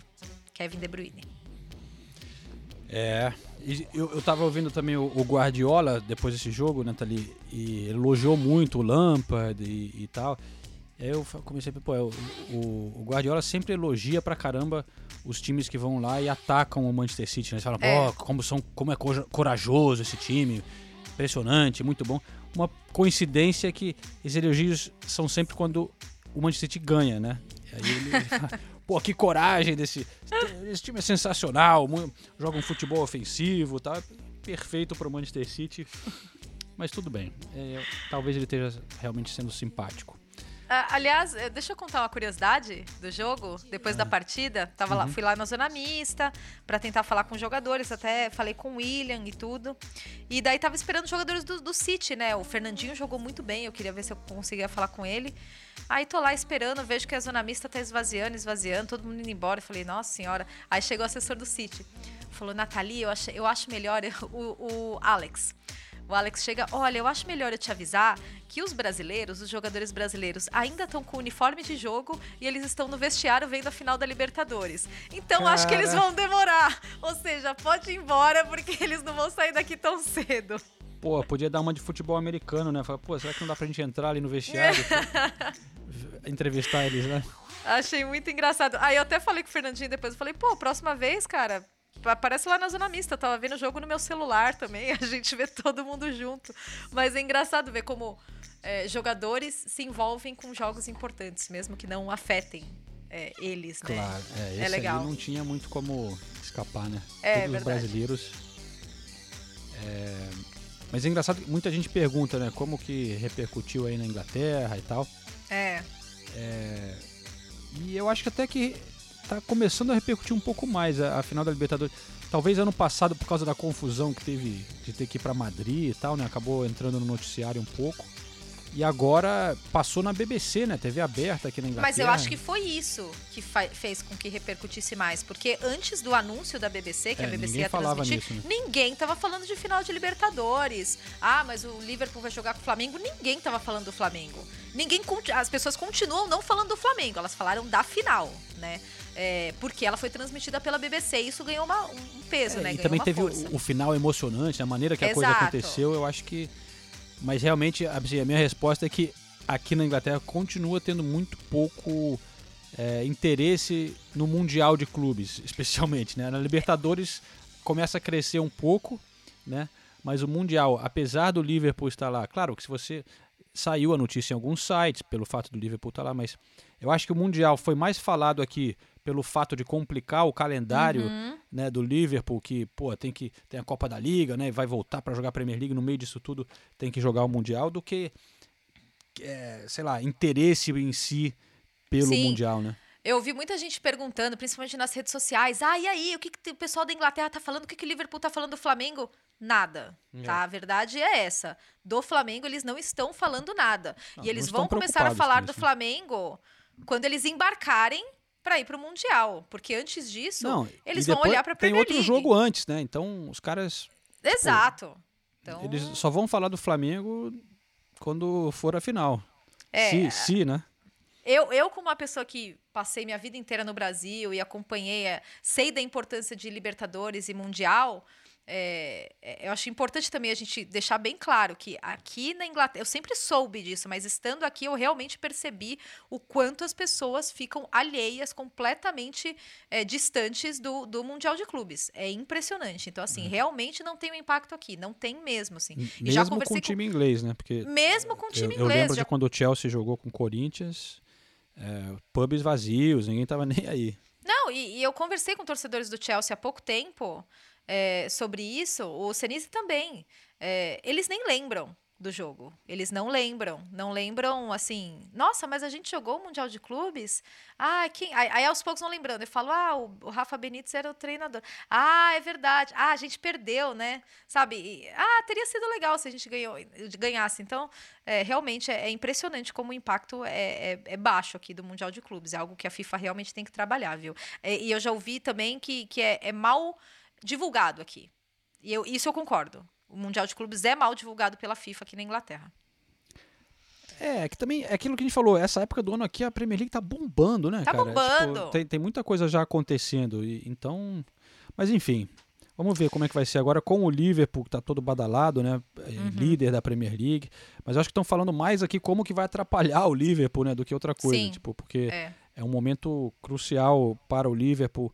Kevin De Bruyne. É, eu, eu tava ouvindo também o, o Guardiola depois desse jogo, Nathalie, e elogiou muito o Lampard e, e tal. Aí eu comecei a pô, o, o, o, Guardiola sempre elogia pra caramba os times que vão lá e atacam o Manchester City. Né? Eles falam, é. pô, como, são, como é corajoso esse time, impressionante, muito bom. Uma coincidência que esses elogios são sempre quando o Manchester City ganha, né? E aí ele, pô, que coragem desse. Esse time é sensacional, joga um futebol ofensivo, tá? Perfeito pro Manchester City. Mas tudo bem. É, talvez ele esteja realmente sendo simpático. Ah, aliás, eh, deixa eu contar uma curiosidade do jogo, depois da partida. Tava lá, Uhum. fui lá na zona mista pra tentar falar com os jogadores, até falei com o William e tudo. E daí tava esperando os jogadores do, do City, né? O Fernandinho jogou muito bem, eu queria ver se eu conseguia falar com ele. Aí tô lá esperando, vejo que a zona mista tá esvaziando, esvaziando, todo mundo indo embora. Eu falei, nossa senhora. Aí chegou o assessor do City. Falou, Nathalie, eu acho, eu acho melhor o, o Alex. O Alex chega, olha, eu acho melhor eu te avisar que os brasileiros, os jogadores brasileiros, ainda estão com o uniforme de jogo e eles estão no vestiário vendo a final da Libertadores. Então acho que eles Cara. vão demorar. Ou seja, pode ir embora porque eles não vão sair daqui tão cedo. Pô, podia dar uma de futebol americano, né? Falar, pô, será que não dá pra gente entrar ali no vestiário? entrevistar eles, né? Achei muito engraçado. Aí eu até falei com o Fernandinho depois, eu falei, pô, próxima vez, cara, aparece lá na Zona Mista. Tava vendo o jogo no meu celular também, a gente vê todo mundo junto. Mas é engraçado ver como é, jogadores se envolvem com jogos importantes, mesmo que não afetem é, eles, né? Claro, é, esse é legal. não tinha muito como escapar, né? É, Todos os brasileiros. É, Mas é engraçado que muita gente pergunta, né? Como que repercutiu aí na Inglaterra e tal. É. É, E eu acho que até que tá começando a repercutir um pouco mais a, a final da Libertadores. Talvez ano passado, por causa da confusão que teve de ter que ir pra Madrid e tal, né? Acabou entrando no noticiário um pouco. E agora passou na BBC, né? TV aberta aqui na Inglaterra. Mas eu acho que foi isso que fez com que repercutisse mais. Porque antes do anúncio da BBC, que É, a BBC ia transmitir, nisso, né? ninguém tava falando de final de Libertadores. Ah, mas o Liverpool vai jogar com o Flamengo. Ninguém tava falando do Flamengo. Ninguém, as pessoas continuam não falando do Flamengo. Elas falaram da final, né? É, porque ela foi transmitida pela BBC e isso ganhou uma- um peso, É, né? e Ganhou também teve o, o final emocionante, a maneira que a coisa Exato. aconteceu, eu acho que. Mas realmente, assim, a minha resposta é que aqui na Inglaterra continua tendo muito pouco é, interesse no Mundial de Clubes, especialmente. Né? Na Libertadores começa a crescer um pouco, né? mas o Mundial, apesar do Liverpool estar lá, claro que se você. Saiu a notícia em alguns sites pelo fato do Liverpool estar lá, mas eu acho que o Mundial foi mais falado aqui pelo fato de complicar o calendário Uhum. né, do Liverpool, que pô, tem que tem a Copa da Liga, né, e vai voltar para jogar a Premier League no meio disso tudo, tem que jogar o Mundial, do que é, sei lá, interesse em si pelo Sim. Mundial, né? Eu ouvi muita gente perguntando, principalmente nas redes sociais, ah, e aí, o que, que o pessoal da Inglaterra tá falando? O que, que o Liverpool tá falando do Flamengo? Nada, É. tá? A verdade é essa. Do Flamengo, eles não estão falando nada. Não, e eles vão começar a falar com do isso, né? Flamengo quando eles embarcarem para ir pro Mundial. Porque antes disso, Não, eles vão olhar pra Tem Premier outro League. jogo antes, né? Então os caras Exato. Então, eles só vão falar do Flamengo quando for a final. É, Se, se, né? Eu, eu, como uma pessoa que passei minha vida inteira no Brasil e acompanhei, eh, sei da importância de Libertadores e Mundial, é, é, eu acho importante também a gente deixar bem claro que aqui na Inglaterra, eu sempre soube disso, mas estando aqui eu realmente percebi o quanto as pessoas ficam alheias, completamente eh, distantes do, do Mundial de Clubes. É impressionante. Então, assim, realmente não tem um impacto aqui. Não tem mesmo, assim. E já Mesmo com o time inglês, né? Porque Mesmo com o time eu, eu inglês. lembro já de quando o Chelsea jogou com o Corinthians, é, pubs vazios, ninguém tava nem aí. Não, e, e eu conversei com torcedores do Chelsea há pouco tempo é, sobre isso. O Senise também. É, eles nem lembram do jogo. Eles não lembram. Não lembram, assim... Nossa, mas a gente jogou o Mundial de Clubes? Ah, quem... Aí, aí aos poucos vão lembrando. Eu falo, ah, o, o Rafa Benítez era o treinador. Ah, é verdade. Ah, a gente perdeu, né? Sabe? E, ah, teria sido legal se a gente ganhou, ganhasse. Então, é, realmente, é, é impressionante como o impacto é, é- é baixo aqui do Mundial de Clubes. É algo que a FIFA realmente tem que trabalhar, viu? E eu já ouvi também que, que é, é mal divulgado aqui. E eu, isso eu concordo. O Mundial de Clubes é mal divulgado pela FIFA aqui na Inglaterra. É, que também é aquilo que a gente falou, essa época do ano aqui a Premier League tá bombando, né, Tá cara? bombando. tem, tem muita coisa já acontecendo, e, então... Mas enfim, vamos ver como é que vai ser agora com o Liverpool, que tá todo badalado, né, é, Uhum. líder da Premier League. Mas acho que estão falando mais aqui como que vai atrapalhar o Liverpool, né, do que outra coisa, Sim, tipo, porque é. é um momento crucial para o Liverpool.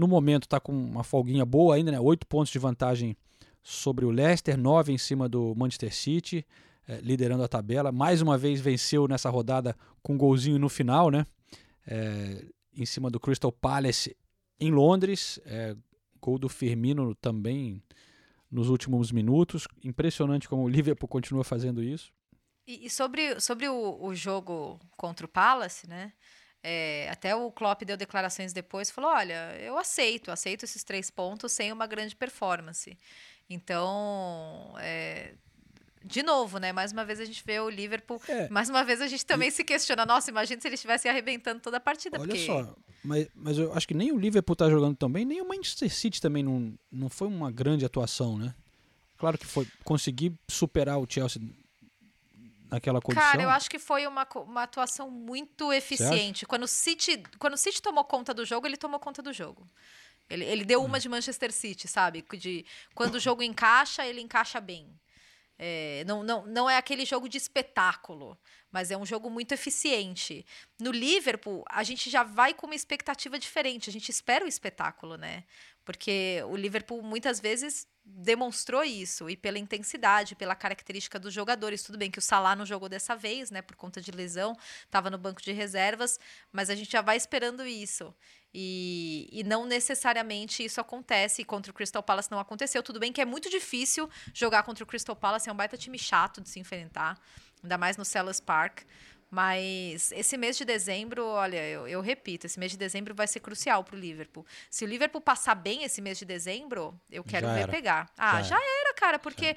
No momento tá com uma folguinha boa ainda, né, oito pontos de vantagem sobre o Leicester, nove em cima do Manchester City, eh, liderando a tabela. Mais uma vez venceu nessa rodada com um golzinho no final, né? Eh, em cima do Crystal Palace em Londres. É, gol do Firmino também nos últimos minutos. Impressionante como o Liverpool continua fazendo isso. E, e sobre, sobre o, o, jogo contra o Palace, né? É, até o Klopp deu declarações depois, falou, olha, eu aceito, aceito esses três pontos sem uma grande performance. Então, é, de novo, né? Mais uma vez a gente vê o Liverpool. É. Mais uma vez a gente também e... se questiona. Nossa, imagina se ele estivesse arrebentando toda a partida. Olha porque... só, mas, mas eu acho que nem o Liverpool tá jogando tão bem, nem o Manchester City também não, não foi uma grande atuação, né? Claro que foi conseguir superar o Chelsea naquela condição. Cara, eu acho que foi uma, uma atuação muito eficiente. Quando o, City, quando o City tomou conta do jogo, ele tomou conta do jogo. Ele, ele deu uma hum. de Manchester City, sabe? De, quando o jogo encaixa, ele encaixa bem. É, não, não, não é aquele jogo de espetáculo, mas é um jogo muito eficiente. No Liverpool, a gente já vai com uma expectativa diferente. A gente espera o espetáculo, né? Porque o Liverpool muitas vezes demonstrou isso e pela intensidade, pela característica dos jogadores. Tudo bem que o Salah não jogou dessa vez, né, por conta de lesão, estava no banco de reservas, mas a gente já vai esperando isso. E, e não necessariamente isso acontece. Contra o Crystal Palace não aconteceu. Tudo bem que é muito difícil jogar contra o Crystal Palace, é um baita time chato de se enfrentar, ainda mais no Sellers Park. Mas esse mês de dezembro, olha, eu, eu repito, esse mês de dezembro vai ser crucial para o Liverpool. Se o Liverpool passar bem esse mês de dezembro, eu quero já ver era. pegar. Ah, já, já era. era, cara, porque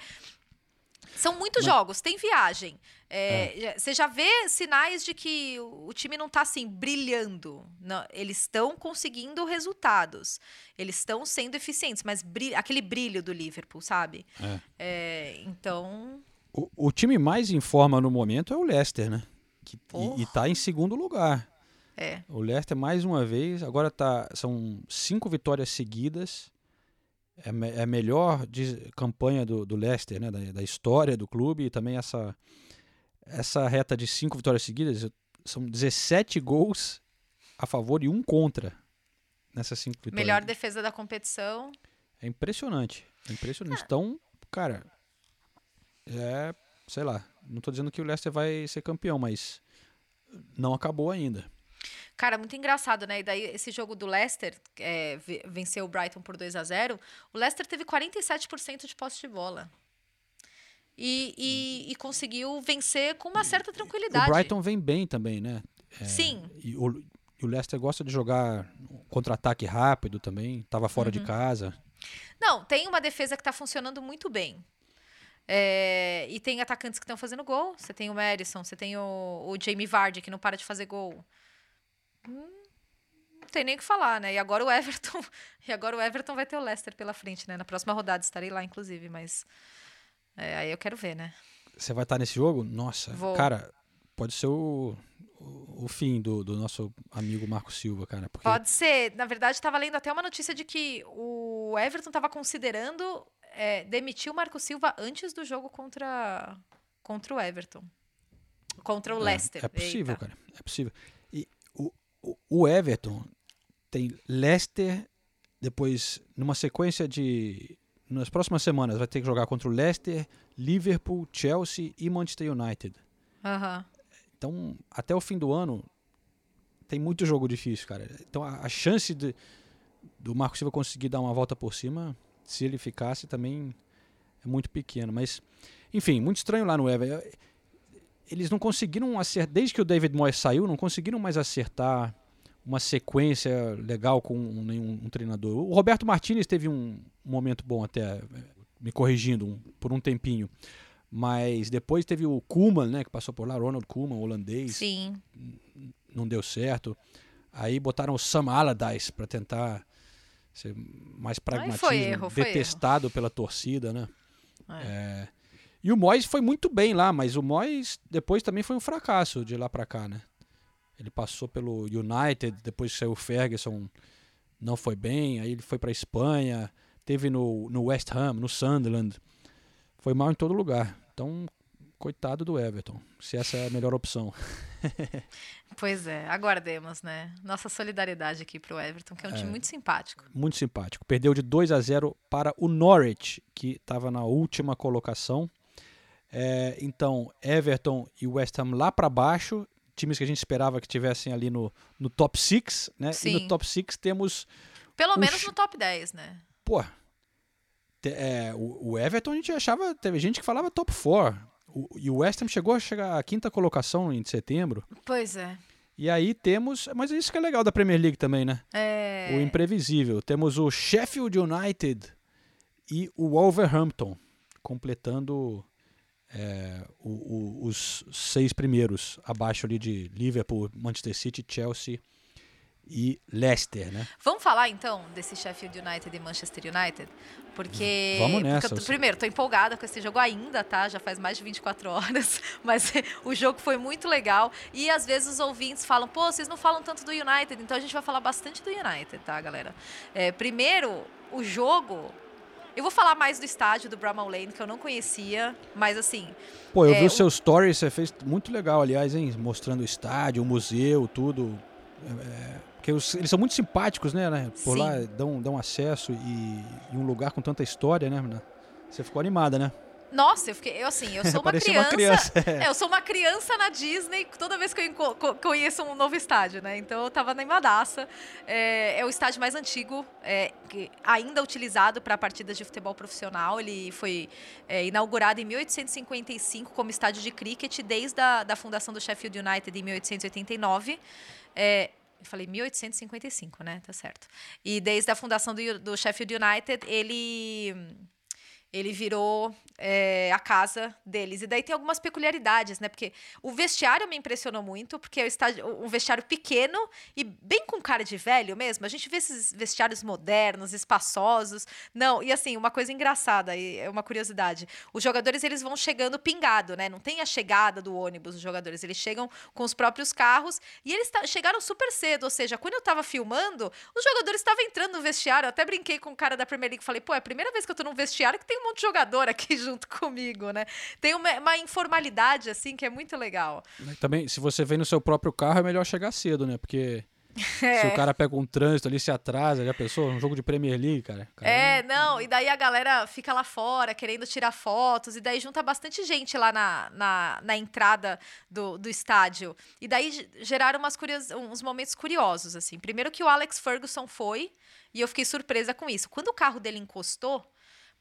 são muitos Mas... jogos, tem viagem. É, é. Você já vê sinais de que o time não está assim brilhando. Não, eles estão conseguindo resultados. Eles estão sendo eficientes, mas brilho, aquele brilho do Liverpool, sabe? É. é então. O, o, time mais em forma no momento é o Leicester, né? Que, e, está em segundo lugar. É. O Leicester, mais uma vez, agora tá, são cinco vitórias seguidas. É, é a melhor de, campanha do, do Leicester, né, da, da, história do clube. E também essa, essa reta de cinco vitórias seguidas. São 17 gols a favor e um contra nessas cinco vitórias. Melhor defesa da competição. É impressionante. É impressionante. Ah. Então, cara, é, sei lá, não estou dizendo que o Leicester vai ser campeão, mas não acabou ainda. Cara, muito engraçado, né? E daí, esse jogo do Leicester, é, venceu o Brighton por 2 a 0 o Leicester teve 47% de posse de bola. E, e, e, conseguiu vencer com uma certa tranquilidade. O Brighton vem bem também, né? É, Sim. E o, o, Leicester gosta de jogar contra-ataque rápido também, estava fora uhum. de casa. Não, tem uma defesa que está funcionando muito bem. É, e tem atacantes que estão fazendo gol. Você tem o Madison, você tem o, o Jamie Vardy, que não para de fazer gol. Hum, não tem nem o que falar, né? E agora o Everton. E agora o Everton vai ter o Leicester pela frente, né? Na próxima rodada estarei lá, inclusive, mas. É, aí eu quero ver, né? Você vai estar nesse jogo? Nossa, Vou. cara, pode ser o, o, o fim do, do, nosso amigo Marco Silva, cara. Porque... Pode ser. Na verdade, estava lendo até uma notícia de que o Everton estava considerando é, demitiu o Marco Silva antes do jogo contra, contra o Everton. Contra o é, Leicester. É possível, Eita. cara. É possível. E o, o, o Everton tem Leicester, depois, numa sequência de. Nas próximas semanas, vai ter que jogar contra o Leicester, Liverpool, Chelsea e Manchester United. Uhum. Então, até o fim do ano, tem muito jogo difícil, cara. Então, a, a chance de, do Marco Silva conseguir dar uma volta por cima se ele ficasse também é muito pequeno. Mas, enfim, muito estranho lá no Everton. Eles não conseguiram acertar, desde que o David Moyes saiu, não conseguiram mais acertar uma sequência legal com nenhum um, um treinador. O Roberto Martinez teve um, momento bom até, me corrigindo, um, por um tempinho. Mas depois teve o Koeman, né, que passou por lá, Ronald Koeman, holandês. Sim. Não deu certo. Aí botaram o Sam Allardyce para tentar ser mais pragmatismo, erro, detestado erro. pela torcida, né? É. É. E o Moyes foi muito bem lá, mas o Moyes depois também foi um fracasso de lá para cá, né? Ele passou pelo United, depois saiu o Ferguson, não foi bem, aí ele foi para Espanha, teve no, no West Ham, no Sunderland, foi mal em todo lugar. Então, coitado do Everton, se essa é a melhor opção. pois é, aguardemos, né? Nossa solidariedade aqui pro Everton, que é um é, time muito simpático. Muito simpático. Perdeu de 2 a 0 para o Norwich, que estava na última colocação. É, então, Everton e West Ham lá para baixo, times que a gente esperava que tivessem ali no, no top 6, né? E Sim. no top 6 temos. Pelo o menos no top 10, né? Pô, é, o, o Everton a gente achava. Teve gente que falava top 4. O, e o West Ham chegou a chegar à quinta colocação em setembro. Pois é. E aí temos. Mas isso que é legal da Premier League também, né? É. O imprevisível. Temos o Sheffield United e o Wolverhampton completando é, o- o- os seis primeiros, abaixo ali de Liverpool, Manchester City, Chelsea e Leicester, né? Vamos falar então desse Sheffield United e Manchester United? Porque. Vamos porque nessa, tô- eu- primeiro, tô empolgada com esse jogo ainda, tá? Já faz mais de 24 horas. Mas o jogo foi muito legal. E às vezes os ouvintes falam, pô, vocês não falam tanto do United, então a gente vai falar bastante do United, tá, galera? É, primeiro, o jogo. Eu vou falar mais do estádio do Bramall Lane, que eu não conhecia, mas assim. Pô, eu é, vi o o- seu story, você fez muito legal, aliás, hein? Mostrando o estádio, o museu, tudo. É, porque os- eles são muito simpáticos, né? né? Por Sim. lá dão, dão acesso e, e um lugar com tanta história, né? né? Você ficou animada, né? Nossa, eu fiquei, eu assim, eu sou uma Parecia uma criança. criança, é. É, eu sou uma criança na Disney toda vez que eu conheço um novo estádio, né? Então eu tava animadaça. É, é o estádio mais antigo, é, ainda utilizado para partidas de futebol profissional. Ele foi é, inaugurado em 1855 como estádio de cricket desde a da fundação do Sheffield United em 1889. É, eu falei 1855, né? Tá certo. E desde a fundação do, do Sheffield United, ele ele virou é, a casa deles. E daí tem algumas peculiaridades, né? Porque o vestiário me impressionou muito, porque é um vestiário pequeno e bem com cara de velho mesmo. A gente vê esses vestiários modernos, espaçosos. Não, e assim, uma coisa engraçada, e é uma curiosidade. Os jogadores, eles vão chegando pingado, né? Não tem a chegada do ônibus, os jogadores. Eles chegam com os próprios carros e eles chegaram super cedo. Ou seja, quando eu tava filmando, os jogadores estavam entrando no vestiário. Eu até brinquei com o cara da Premier League. Falei, pô, é a primeira vez que eu tô num vestiário que tem um monte de jogador aqui junto comigo, né? Tem uma, uma informalidade, assim, que é muito legal. Também, se você vem no seu próprio carro, é melhor chegar cedo, né? Porque se É. o cara pega um trânsito ali, se atrasa, já pensou? Um jogo de Premier League, cara. cara É, não, e daí a galera fica lá fora querendo tirar fotos, e daí junta bastante gente lá na, na, na entrada do, do estádio. E daí ge- geraram umas curios, uns momentos curiosos, assim. Primeiro que o Alex Ferguson foi, e eu fiquei surpresa com isso. Quando o carro dele encostou,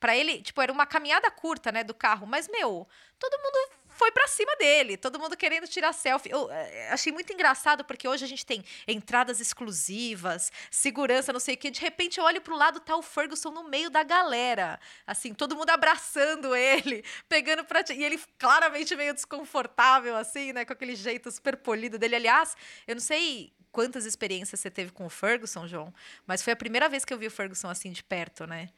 pra ele, tipo, era uma caminhada curta, né, do carro, mas, meu, todo mundo foi pra cima dele, todo mundo querendo tirar selfie. Eu eh, achei muito engraçado porque hoje a gente tem entradas exclusivas, segurança, não sei o que. De repente eu olho pro lado, tá o Ferguson no meio da galera. Assim, todo mundo abraçando ele, pegando pra. ti- E ele claramente meio desconfortável, assim, né? Com aquele jeito super polido dele. Aliás, eu não sei quantas experiências você teve com o Ferguson, João, mas foi a primeira vez que eu vi o Ferguson assim de perto, né?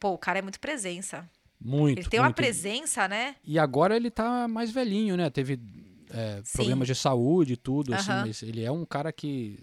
Pô, o cara é muito presença. Muito. Ele tem uma muito. presença, né? E agora ele tá mais velhinho, né? Teve é, problemas de saúde e tudo, assim, ele é um cara que.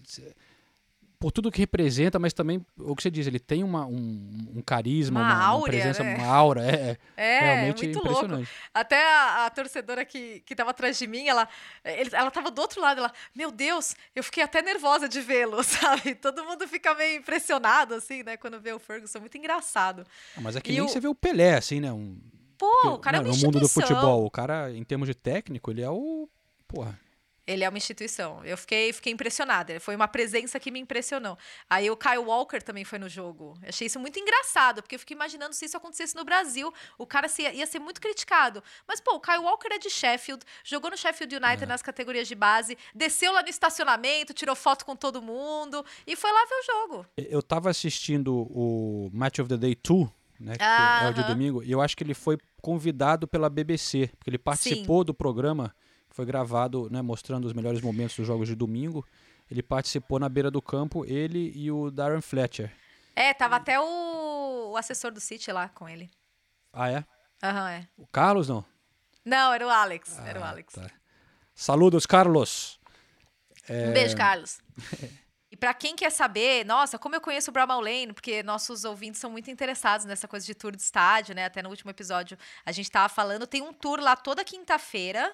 Por tudo que representa, mas também, o que você diz, ele tem uma, um, um carisma, Uma uma, uma áurea, presença, né? uma aura, é, É, realmente muito impressionante. louco. Até a, a torcedora que, que tava atrás de mim, ela, ele- ela tava do outro lado, ela, meu Deus, eu fiquei até nervosa de vê-lo, sabe? Todo mundo fica meio impressionado, assim, né, quando vê o Ferguson, muito engraçado. Ah, Mas é que E nem o- você vê o Pelé, assim, né? Um, Pô, o cara é não, uma No mundo do futebol, o cara, em termos de técnico, ele é o. Porra. Ele é uma instituição. Eu fiquei, fiquei impressionada. Foi uma presença que me impressionou. Aí o Kyle Walker também foi no jogo. Eu achei isso muito engraçado, porque eu fiquei imaginando se isso acontecesse no Brasil, o cara se- ia ser muito criticado. Mas, pô, o Kyle Walker é de Sheffield, jogou no Sheffield United É. nas categorias de base, desceu lá no estacionamento, tirou foto com todo mundo e foi lá ver o jogo. Eu tava assistindo o Match of the Day 2, né? Que é o de domingo, e eu acho que ele foi convidado pela BBC, porque ele participou do programa, foi gravado, né, mostrando os melhores momentos dos jogos de domingo. Ele participou na beira do campo, ele e o Darren Fletcher. É, tava até o, o assessor do City lá com ele. Ah, é? Aham, é. O Carlos, não? Não, era o Alex. era o Ah, Alex. tá. Saludos, Carlos. Um beijo, Carlos. E pra quem quer saber, nossa, como eu conheço o Bramall Lane, porque nossos ouvintes são muito interessados nessa coisa de tour de estádio, né? Até no último episódio a gente tava falando, tem um tour lá toda quinta-feira,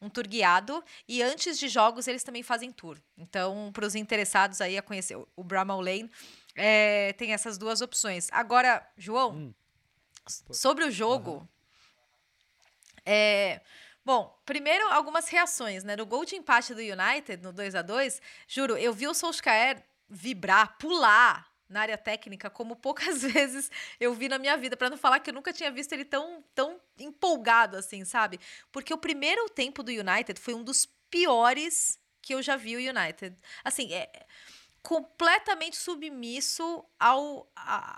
um tour guiado, e antes de jogos eles também fazem tour. Então, para os interessados aí a conhecer o- Bramall Lane, é, tem essas duas opções. Agora, João, Hum. sobre o jogo, é, Bom, primeiro algumas reações, né? No gol de empate do United, no 2 a 2 juro, eu vi o Solskjaer vibrar, pular na área técnica como poucas vezes eu vi na minha vida, para não falar que eu nunca tinha visto ele tão, tão empolgado assim, sabe? Porque o primeiro tempo do United foi um dos piores que eu já vi o United. Assim, é completamente submisso ao,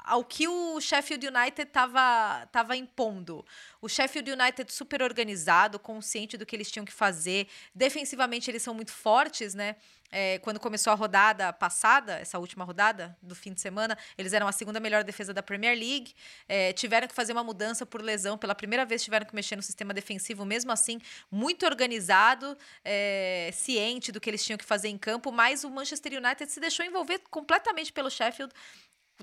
ao que o Sheffield United estava tava impondo. O Sheffield United super organizado, consciente do que eles tinham que fazer. Defensivamente eles são muito fortes, né? É, quando começou a rodada passada, essa última rodada do fim de semana, eles eram a segunda melhor defesa da Premier League. É, tiveram que fazer uma mudança por lesão. Pela primeira vez tiveram que mexer no sistema defensivo, mesmo assim, muito organizado, é, ciente do que eles tinham que fazer em campo. Mas o Manchester United se deixou envolver completamente pelo Sheffield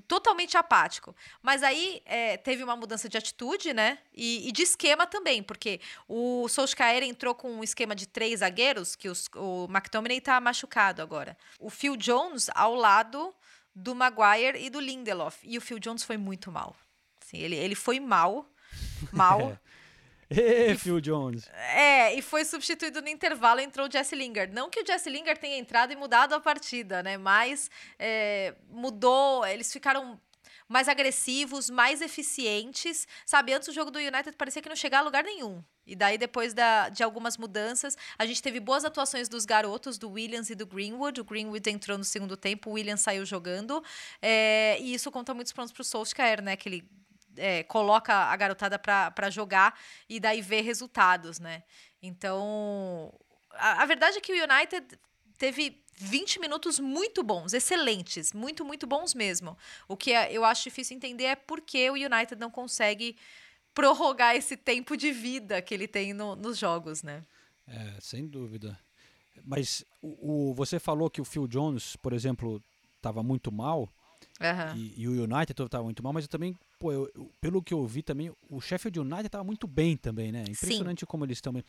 totalmente apático. Mas aí é, teve uma mudança de atitude, né? E, e, de esquema também, porque o Solskjaer entrou com um esquema de três zagueiros, que os, o McTominay tá machucado agora. O Phil Jones ao lado do Maguire e do Lindelof. E o Phil Jones foi muito mal. Assim, ele, ele foi mal, mal. Ê, Phil Jones. É, e foi substituído no intervalo, entrou o Jesse Lingard. Não que o Jesse Lingard tenha entrado e mudado a partida, né? Mas é, mudou, eles ficaram mais agressivos, mais eficientes. Sabe, antes o jogo do United parecia que não chegava a lugar nenhum. E daí, depois da, de algumas mudanças, a gente teve boas atuações dos garotos, do Williams e do Greenwood. O Greenwood entrou no segundo tempo, o Williams saiu jogando. É, e isso conta muitos pontos para o Solskjaer, né? Que ele é, coloca a garotada para jogar e daí vê resultados, né? Então, a, a, verdade é que o United teve 20 minutos muito bons, excelentes, muito, muito bons mesmo. O que é, eu acho difícil entender é por que o United não consegue prorrogar esse tempo de vida que ele tem no, nos jogos, né? É, sem dúvida. Mas o, o, você falou que o Phil Jones, por exemplo, estava muito mal. Uhum. E, e, o United estava muito mal, mas eu também pô, eu, eu, pelo que eu vi também, o Sheffield United estava muito bem também, né? Impressionante Sim. como eles estão bem.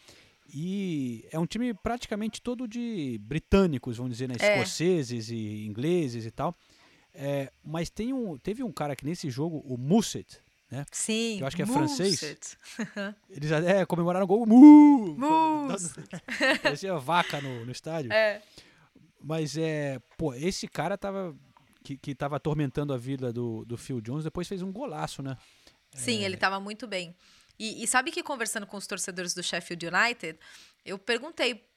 E é um time praticamente todo de britânicos, vamos dizer, né? É. Escoceses e ingleses e tal. É, mas tem um, teve um cara que nesse jogo, o Musset, né? Sim, que eu acho que é francês. Eles é, comemoraram o gol. Mu! Parecia vaca no, no estádio. É. Mas é, pô, esse cara tava que, que tava atormentando a vida do, do Phil Jones, depois fez um golaço, né? Sim, é... ele estava muito bem. E, e, sabe que conversando com os torcedores do Sheffield United, eu perguntei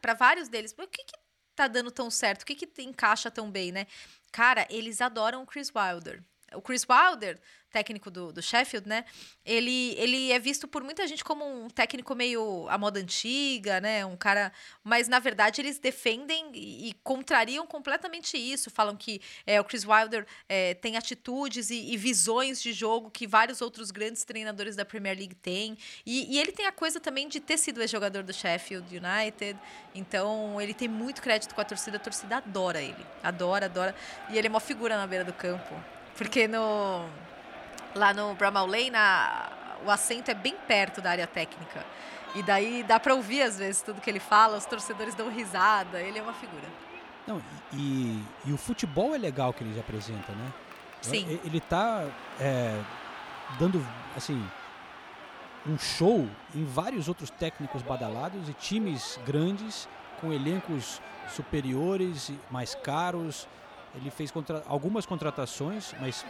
para vários deles, o que que tá dando tão certo? O que que encaixa tão bem, né? Cara, eles adoram o Chris Wilder. O Chris Wilder técnico do, do Sheffield, né? Ele, ele é visto por muita gente como um técnico meio a moda antiga, né? Um cara. Mas na verdade eles defendem e, e contrariam completamente isso. Falam que é, o Chris Wilder é, tem atitudes e, e, visões de jogo que vários outros grandes treinadores da Premier League têm. E, e ele tem a coisa também de ter sido ex-jogador do Sheffield United. Então ele tem muito crédito com a torcida. A torcida adora ele. Adora, adora. E ele é uma figura na beira do campo. Porque no lá no Bramall Lane, a, o assento é bem perto da área técnica. E daí dá para ouvir às vezes tudo que ele fala, os torcedores dão risada, ele é uma figura. Não, e, e o futebol é legal que ele apresenta, né? Sim. Ele está é, dando, assim, um show em vários outros técnicos badalados e times grandes com elencos superiores, mais caros. Ele fez contra, algumas contratações, mas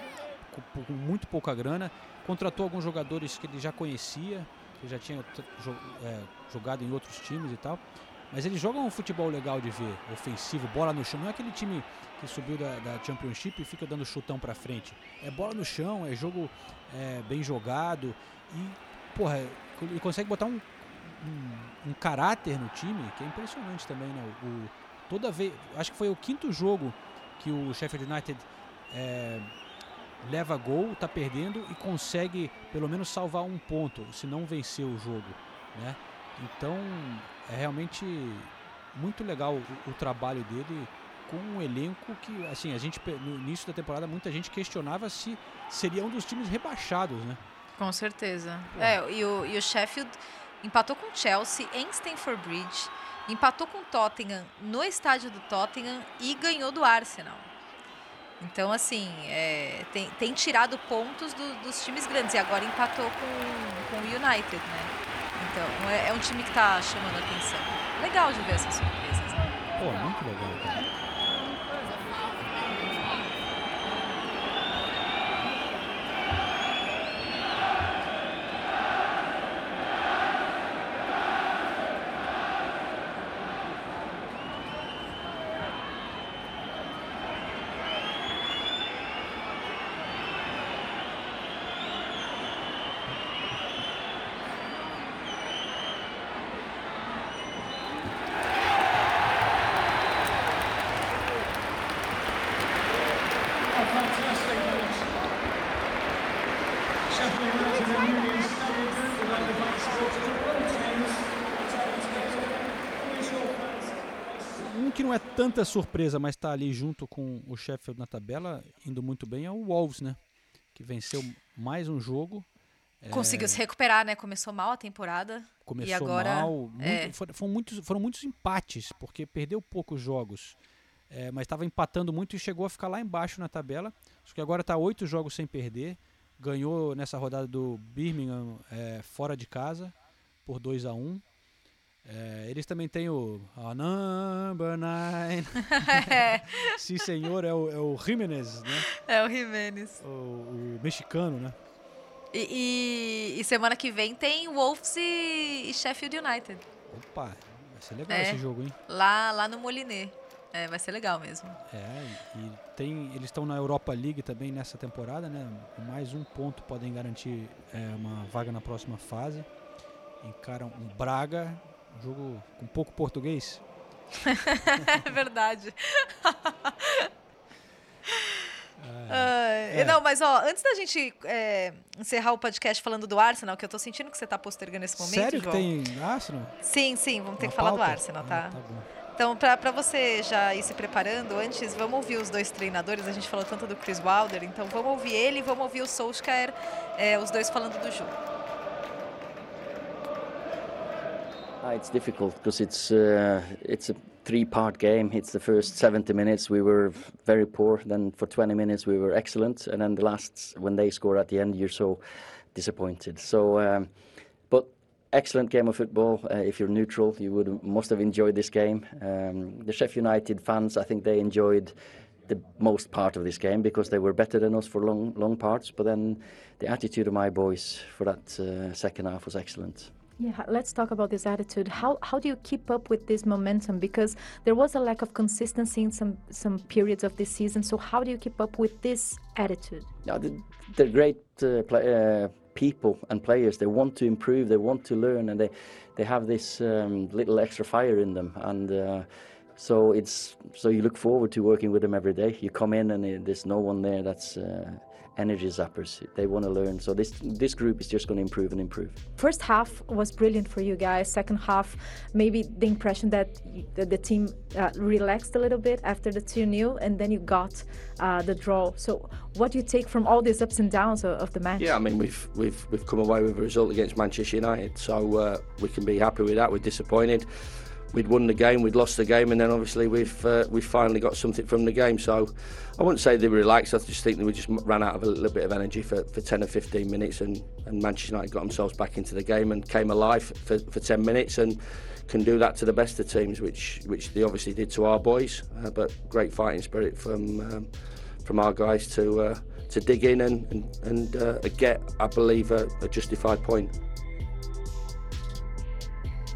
com, muito pouca grana, contratou alguns jogadores que ele já conhecia, que já tinha é, jogado em outros times e tal. Mas eles jogam um futebol legal de ver, ofensivo, bola no chão. Não é aquele time que subiu da, da Championship e fica dando chutão pra frente. É bola no chão, é jogo é, bem jogado. E, porra, ele consegue botar um, um, um, caráter no time que é impressionante também, né? O, toda vez. Acho que foi o quinto jogo que o Sheffield United é, leva gol, tá perdendo e consegue pelo menos salvar um ponto, se não vencer o jogo, né? Então é realmente muito legal o, o, trabalho dele com um elenco que, assim, a gente no início da temporada muita gente questionava se seria um dos times rebaixados, né? Com certeza. É, e o, e o Sheffield empatou com o Chelsea em Stamford Bridge, empatou com o Tottenham no estádio do Tottenham e ganhou do Arsenal. Então, assim, é, tem, tem, tirado pontos do, dos times grandes e agora empatou com, com o United, né? então. É, é um time que tá chamando a atenção. Legal de ver essas surpresas, né? Pô, muito legal, cara. Um que não é tanta surpresa, mas está ali junto com o Sheffield na tabela, indo muito bem, é o Wolves, né? Que venceu mais um jogo. Conseguiu É, se recuperar, né? Começou mal a temporada. Começou e agora, mal. muito- é. foram, muitos, foram muitos empates, porque perdeu poucos jogos. É, mas estava empatando muito e chegou a ficar lá embaixo na tabela. Acho que agora está oito jogos sem perder. Ganhou nessa rodada do Birmingham é, fora de casa por 2 a 1 um. É, eles também têm o a number nine. É. Sim, senhor, é o, é o Jimenez, né? É o Jimenez. O, o mexicano, né? E, e- e semana que vem tem Wolves e, e Sheffield United. Opa, vai ser legal É. esse jogo, hein? Lá, lá no Moliné. É, vai ser legal mesmo. É, e tem, eles estão na Europa League também nessa temporada, né? Mais um ponto podem garantir é, uma vaga na próxima fase. Encaram um Braga, jogo com pouco português. é verdade. Ai, É. Não, mas ó, antes da gente é, encerrar o podcast falando do Arsenal, que eu tô sentindo que você tá postergando esse momento, Sério que João. tem Arsenal? Sim, sim, vamos ter Na que falar do pauta? Arsenal, Ah, tá? tá bom. Então, pra, pra você já ir se preparando, antes, vamos ouvir os dois treinadores. A gente falou tanto do Chris Wilder, então vamos ouvir ele e vamos ouvir o Solskjaer, é, os dois falando do jogo. It's difficult because it's uh, it's a three-part game. It's the first 70 minutes we were very poor. Then for 20 minutes we were excellent, and then the last when they score at the end, you're so disappointed. So, um, but excellent game of football. Uh, if you're neutral, you would must have enjoyed this game. Um, the Sheffield United fans, I think they enjoyed the most part of this game because they were better than us for long long parts. But then the attitude of my boys for that uh, second half was excellent. Yeah, let's talk about this attitude. How how do you keep up with this momentum? Because there was a lack of consistency in some some periods of this season. So how do you keep up with this attitude? Yeah, the- they're great uh, play, uh, people and players. They want to improve. They want to learn, and they they have this um, little extra fire in them. And uh, so it's so you look forward to working with them every day. You come in and uh, there's no one there that's uh, energy zappers. They want to learn. So this this group is just going to improve and improve. First half was brilliant for you guys. Second half, maybe the impression that, you, that the team uh, relaxed a little bit after the 2 0, and then you got uh, the draw. So, what do you take from all these ups and downs of, of the match? Yeah, I mean we've we've we've come away with a result against Manchester United, so uh, we can be happy with that. We're disappointed. We'd won the game, we'd lost the game, and then obviously we've uh, we've finally got something from the game. So I wouldn't say they were relaxed. I just think they we just ran out of a little bit of energy for, for 10 or 15 minutes, and, and Manchester United got themselves back into the game and came alive for, for 10 minutes and can do that to the best of teams, which which they obviously did to our boys. Uh, but great fighting spirit from um, from our guys to uh, to dig in and and, and uh, get, I believe, a, a justified point.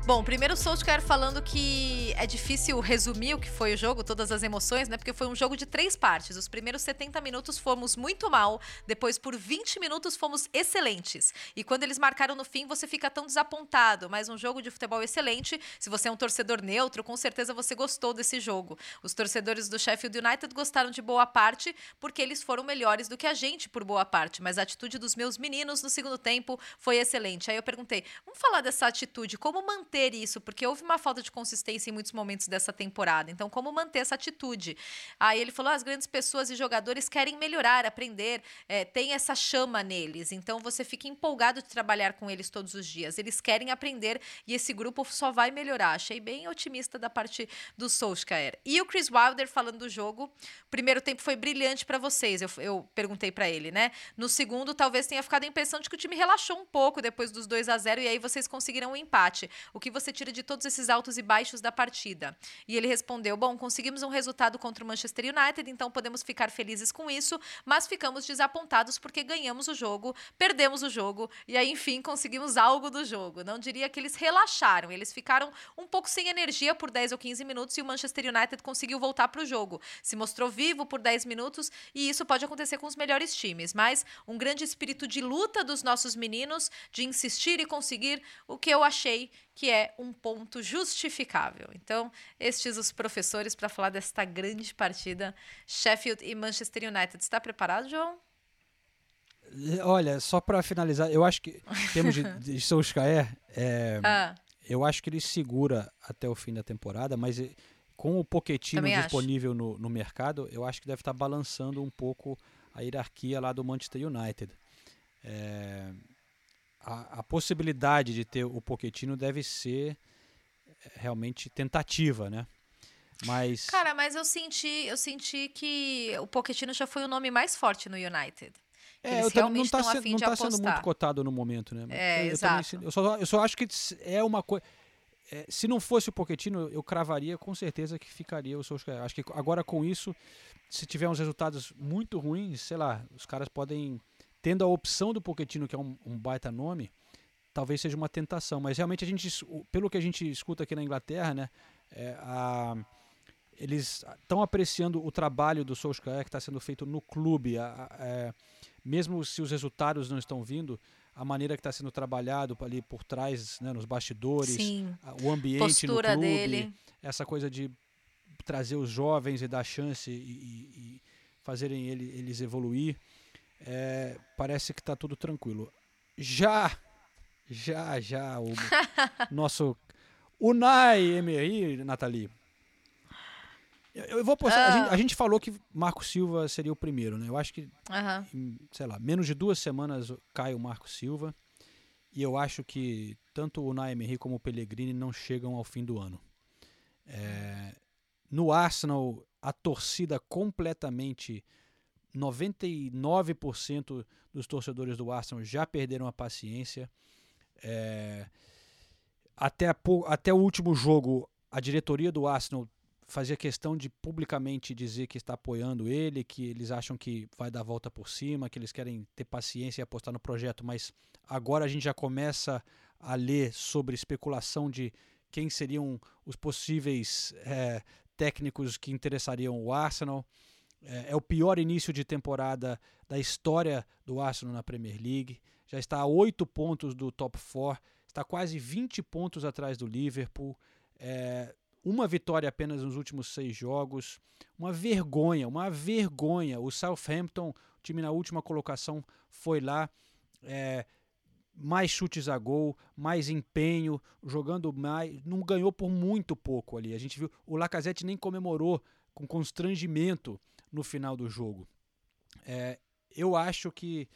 Bom, primeiro o Solskjaer falando que é difícil resumir o que foi o jogo, todas as emoções, né? Porque foi um jogo de três partes. Os primeiros 70 minutos fomos muito mal, depois por 20 minutos fomos excelentes. E quando eles marcaram no fim, você fica tão desapontado. Mas um jogo de futebol excelente. Se você é um torcedor neutro, com certeza você gostou desse jogo. Os torcedores do Sheffield United gostaram de boa parte, porque eles foram melhores do que a gente por boa parte. Mas a atitude dos meus meninos no segundo tempo foi excelente. Aí eu perguntei: vamos falar dessa atitude, como manter manter isso? Porque houve uma falta de consistência em muitos momentos dessa temporada. Então, como manter essa atitude? Aí ele falou: ah, as grandes pessoas e jogadores querem melhorar, aprender, é, tem essa chama neles. Então, você fica empolgado de trabalhar com eles todos os dias. Eles querem aprender e esse grupo só vai melhorar. Achei bem otimista da parte do Solskjaer. E o Chris Wilder falando do jogo. O primeiro tempo foi brilhante para vocês, eu, eu perguntei para ele, né? No segundo, talvez tenha ficado a impressão de que o time relaxou um pouco depois dos 2 a 0 e aí vocês conseguiram um empate. O que você tira de todos esses altos e baixos da partida? E ele respondeu: Bom, conseguimos um resultado contra o Manchester United, então podemos ficar felizes com isso, mas ficamos desapontados porque ganhamos o jogo, perdemos o jogo e aí, enfim, conseguimos algo do jogo. Não diria que eles relaxaram, eles ficaram um pouco sem energia por 10 ou 15 minutos e o Manchester United conseguiu voltar para o jogo. Se mostrou vivo por 10 minutos e isso pode acontecer com os melhores times, mas um grande espírito de luta dos nossos meninos, de insistir e conseguir o que eu achei que é um ponto justificável. Então, estes os professores para falar desta grande partida Sheffield e Manchester United. Está preparado, João? Olha, só para finalizar, eu acho que em termos de, de Solskjaer, é, ah. eu acho que ele segura até o fim da temporada, mas com o Também disponível no, no, mercado, eu acho que deve estar tá balançando um pouco a hierarquia lá do Manchester United. É, a, a, possibilidade de ter o Pochettino deve ser é, realmente tentativa, né? Mas Cara, mas eu senti, eu senti que o Pochettino já foi o nome mais forte no United. É, Eles eu não está sendo, não tá sendo muito cotado no momento, né? É, eu, exato. Também, eu, só, eu só acho que é uma coisa. É, se não fosse o Pochettino, eu cravaria com certeza que ficaria o Solskjaer. Acho que agora com isso, se tiver uns resultados muito ruins, sei lá, os caras podem, tendo a opção do Pochettino, que é um, um baita nome, talvez seja uma tentação. Mas realmente a gente, pelo que a gente escuta aqui na Inglaterra, né, é, a, eles estão apreciando o trabalho do Solskjaer que está sendo feito no clube. A, a, é, mesmo se os resultados não estão vindo, a maneira que está sendo trabalhado ali por trás, né, nos bastidores, Sim. o ambiente Postura no clube, dele. essa coisa de trazer os jovens e dar chance e, e, e fazerem ele, eles evoluir, é, parece que está tudo tranquilo. Já, já, já, o nosso Unai Emery, Nathalie, eu vou postar. A, gente, a, gente, falou que Marco Silva seria o primeiro, né? Eu acho que, uhum. em, sei lá, menos de duas semanas cai o Marco Silva. E eu acho que tanto o Naemery como o Pellegrini não chegam ao fim do ano. É, no Arsenal, a torcida completamente. 99% dos torcedores do Arsenal já perderam a paciência. É, até, a, até o último jogo, a diretoria do Arsenal fazia questão de publicamente dizer que está apoiando ele, que eles acham que vai dar a volta por cima, que eles querem ter paciência e apostar no projeto, mas agora a gente já começa a ler sobre especulação de quem seriam os possíveis é, técnicos que interessariam o Arsenal. É, é, o pior início de temporada da história do Arsenal na Premier League. Já está a oito pontos do top 4, está quase 20 pontos atrás do Liverpool. É, uma vitória apenas nos últimos seis jogos. Uma vergonha, uma vergonha. O Southampton, o time na última colocação, foi lá. É, mais chutes a gol, mais empenho, jogando mais. Não ganhou por muito pouco ali. A gente viu. O Lacazette nem comemorou com constrangimento no final do jogo. É, eu acho que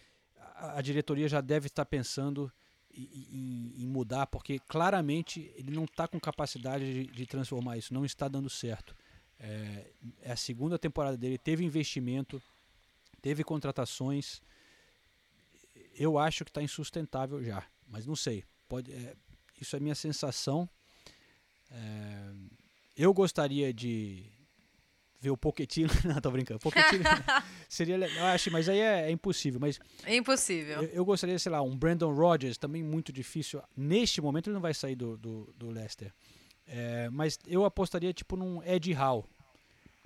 a, diretoria já deve estar pensando em, em, mudar, porque claramente ele não está com capacidade de, de, transformar isso, não está dando certo. É, é a segunda temporada dele, teve investimento, teve contratações. Eu acho que está insustentável já, mas não sei. Pode, é, isso é minha sensação. É, eu gostaria de, ver o Pochettino. Não, tô brincando. Pochettino seria legal. Acho, mas aí é, é impossível. Mas é impossível. Eu, eu, gostaria, sei lá, um Brandon Rodgers, também muito difícil. Neste momento ele não vai sair do, do, do Leicester. É, mas eu apostaria tipo num Ed Hall.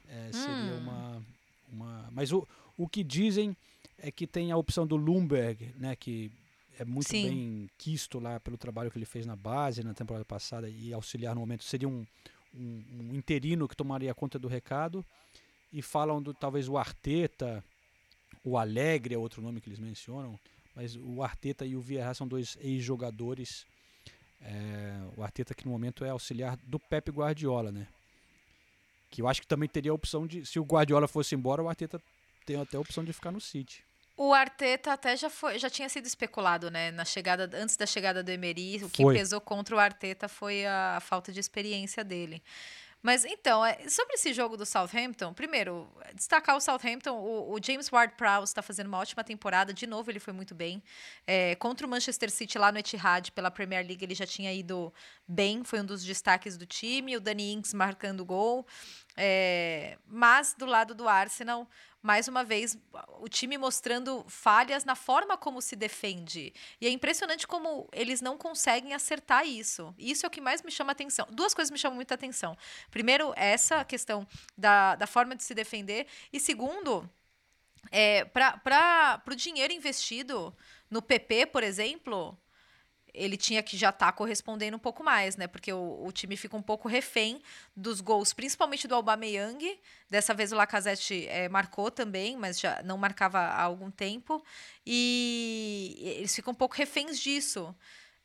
É, seria hum. uma, uma. Mas o, o que dizem é que tem a opção do Lumberg, né? Que é muito Sim. bem quisto lá pelo trabalho que ele fez na base na temporada passada e auxiliar no momento. Seria um um, um interino que tomaria conta do recado e falam do talvez o Arteta, o Alegre é outro nome que eles mencionam, mas o Arteta e o Vieira são dois ex-jogadores É, o Arteta que no momento é auxiliar do Pep Guardiola, né? Que eu acho que também teria a opção de, se o Guardiola fosse embora, o Arteta tem até a opção de ficar no City. O Arteta até já foi, já tinha sido especulado, né? Na chegada, antes da chegada do Emery, o que Foi. pesou contra o Arteta foi a, a falta de experiência dele. Mas então, é, sobre esse jogo do Southampton, primeiro, destacar o Southampton, o, o James Ward-Prowse está fazendo uma ótima temporada, de novo ele foi muito bem. É, contra o Manchester City lá no Etihad, pela Premier League, ele já tinha ido bem, foi um dos destaques do time, o Danny Ings marcando gol. É, mas do lado do Arsenal, mais uma vez, o time mostrando falhas na forma como se defende. E é impressionante como eles não conseguem acertar isso. Isso é o que mais me chama atenção. Duas coisas me chamam muita atenção. Primeiro, essa questão da, da forma de se defender. E segundo, é, para o dinheiro investido no PP, por exemplo, ele tinha que já estar correspondendo um pouco mais, né? Porque o, o, time fica um pouco refém dos gols, principalmente do Aubameyang. Dessa vez o Lacazette é, marcou também, mas já não marcava há algum tempo. E eles ficam um pouco reféns disso.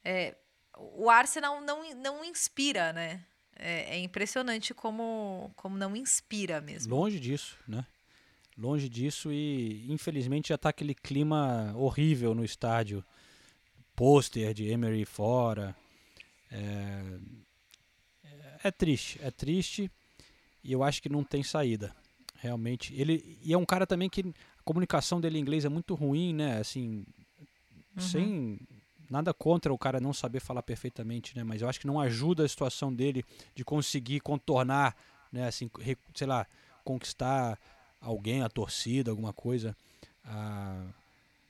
É, o Arsenal não, não inspira, né? É, é, impressionante como, como não inspira mesmo. Longe disso, né? Longe disso e infelizmente já está aquele clima horrível no estádio pôster de Emery fora. É, é triste, é triste e eu acho que não tem saída. Realmente, ele e é um cara também que a comunicação dele em inglês é muito ruim, né? Assim, uhum. sem nada contra o cara não saber falar perfeitamente, né? Mas eu acho que não ajuda a situação dele de conseguir contornar, né? Assim, sei lá, conquistar alguém, a torcida, alguma coisa. A,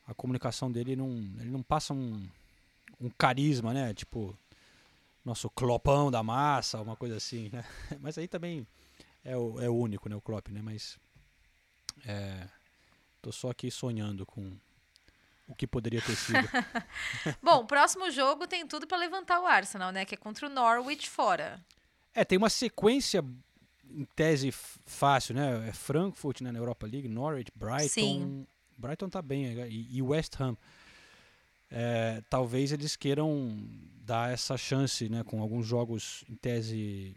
a comunicação dele não, ele não passa um, um carisma, né? Tipo, nosso clopão da massa, uma coisa assim, né? Mas aí também é o, é o único, né? O Klopp, né? Mas é, tô só aqui sonhando com o que poderia ter sido. Bom, próximo jogo tem tudo para levantar o Arsenal, né? Que é contra o Norwich fora. É, tem uma sequência em tese fácil, né? É Frankfurt né, na Europa League, Norwich, Brighton. Sim. Brighton tá bem, e West Ham. É, talvez eles queiram dar essa chance, né, com alguns jogos em tese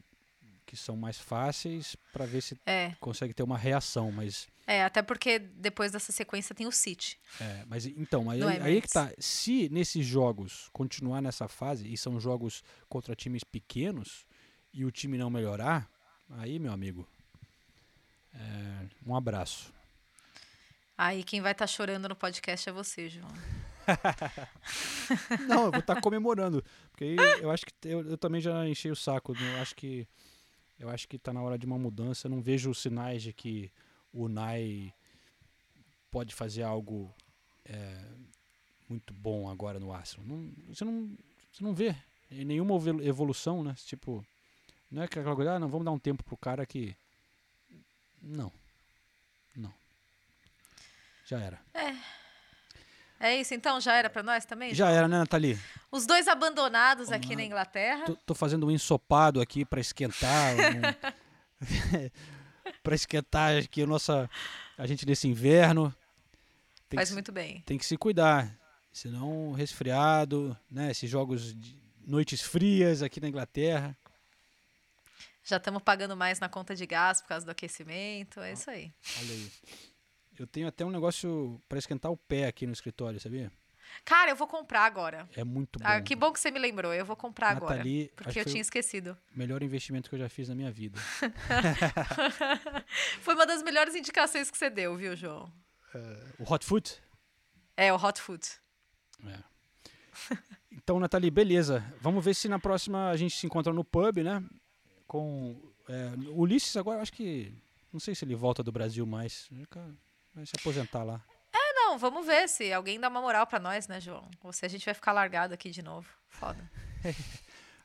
que são mais fáceis para ver se é. consegue ter uma reação, mas é até porque depois dessa sequência tem o City. É, mas então aí, aí é que tá. Se nesses jogos continuar nessa fase e são jogos contra times pequenos e o time não melhorar, aí meu amigo, é, um abraço. Aí quem vai estar tá chorando no podcast é você, João. não, eu vou estar tá comemorando. Porque aí eu acho que eu, eu, também já enchei o saco. Eu acho que eu acho que está na hora de uma mudança. Eu não vejo sinais de que o Nai pode fazer algo é, muito bom agora no Arsenal. Não, você, não, você não vê nenhuma evolução, né? Tipo, não é aquela coisa, ah, não, vamos dar um tempo pro cara que. Não. Não. Já era. É. É isso, então? Já era para nós também? Já era, né, Nathalie? Os dois abandonados aqui na Inglaterra. Tô, tô, fazendo um ensopado aqui para esquentar. um... para esquentar aqui a nossa. A gente nesse inverno. Tem Faz que, muito bem. Tem que se cuidar. Senão, resfriado, né? Esses jogos de noites frias aqui na Inglaterra. Já estamos pagando mais na conta de gás por causa do aquecimento. É isso aí. Olha aí. Eu tenho até um negócio para esquentar o pé aqui no escritório, sabia? Cara, eu vou comprar agora. É muito bom. Ah, que bom que você me lembrou. Eu vou comprar Nathalie, agora. Porque eu tinha esquecido. Melhor investimento que eu já fiz na minha vida. foi uma das melhores indicações que você deu, viu, João? Uh, o Hot Foot? É, o Hot Foot. É. Então, Nathalie, beleza. Vamos ver se na próxima a gente se encontra no pub, né? Com é, Ulisses agora, acho que... Não sei se ele volta do Brasil mais. Vai se aposentar lá. É, não, vamos ver se alguém dá uma moral para nós, né, João? Ou se a gente vai ficar largado aqui de novo. Foda.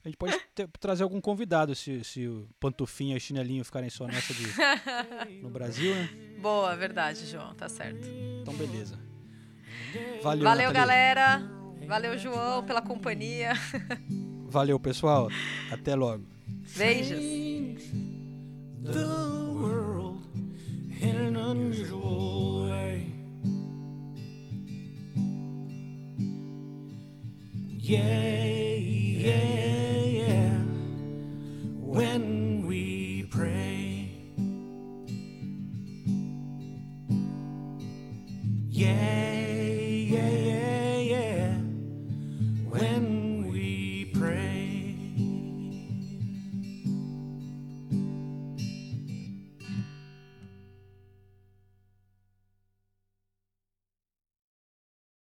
a gente pode ter, trazer algum convidado se, se o Pantufinha e o Chinelinho ficarem só nessa de, no Brasil, né? Boa, verdade, João, tá certo. Então, beleza. Valeu, Valeu galera. Valeu, João, pela companhia. Valeu, pessoal. Até logo. Beijos. in an unusual way. Yeah, yeah, yeah. When we pray. Yeah.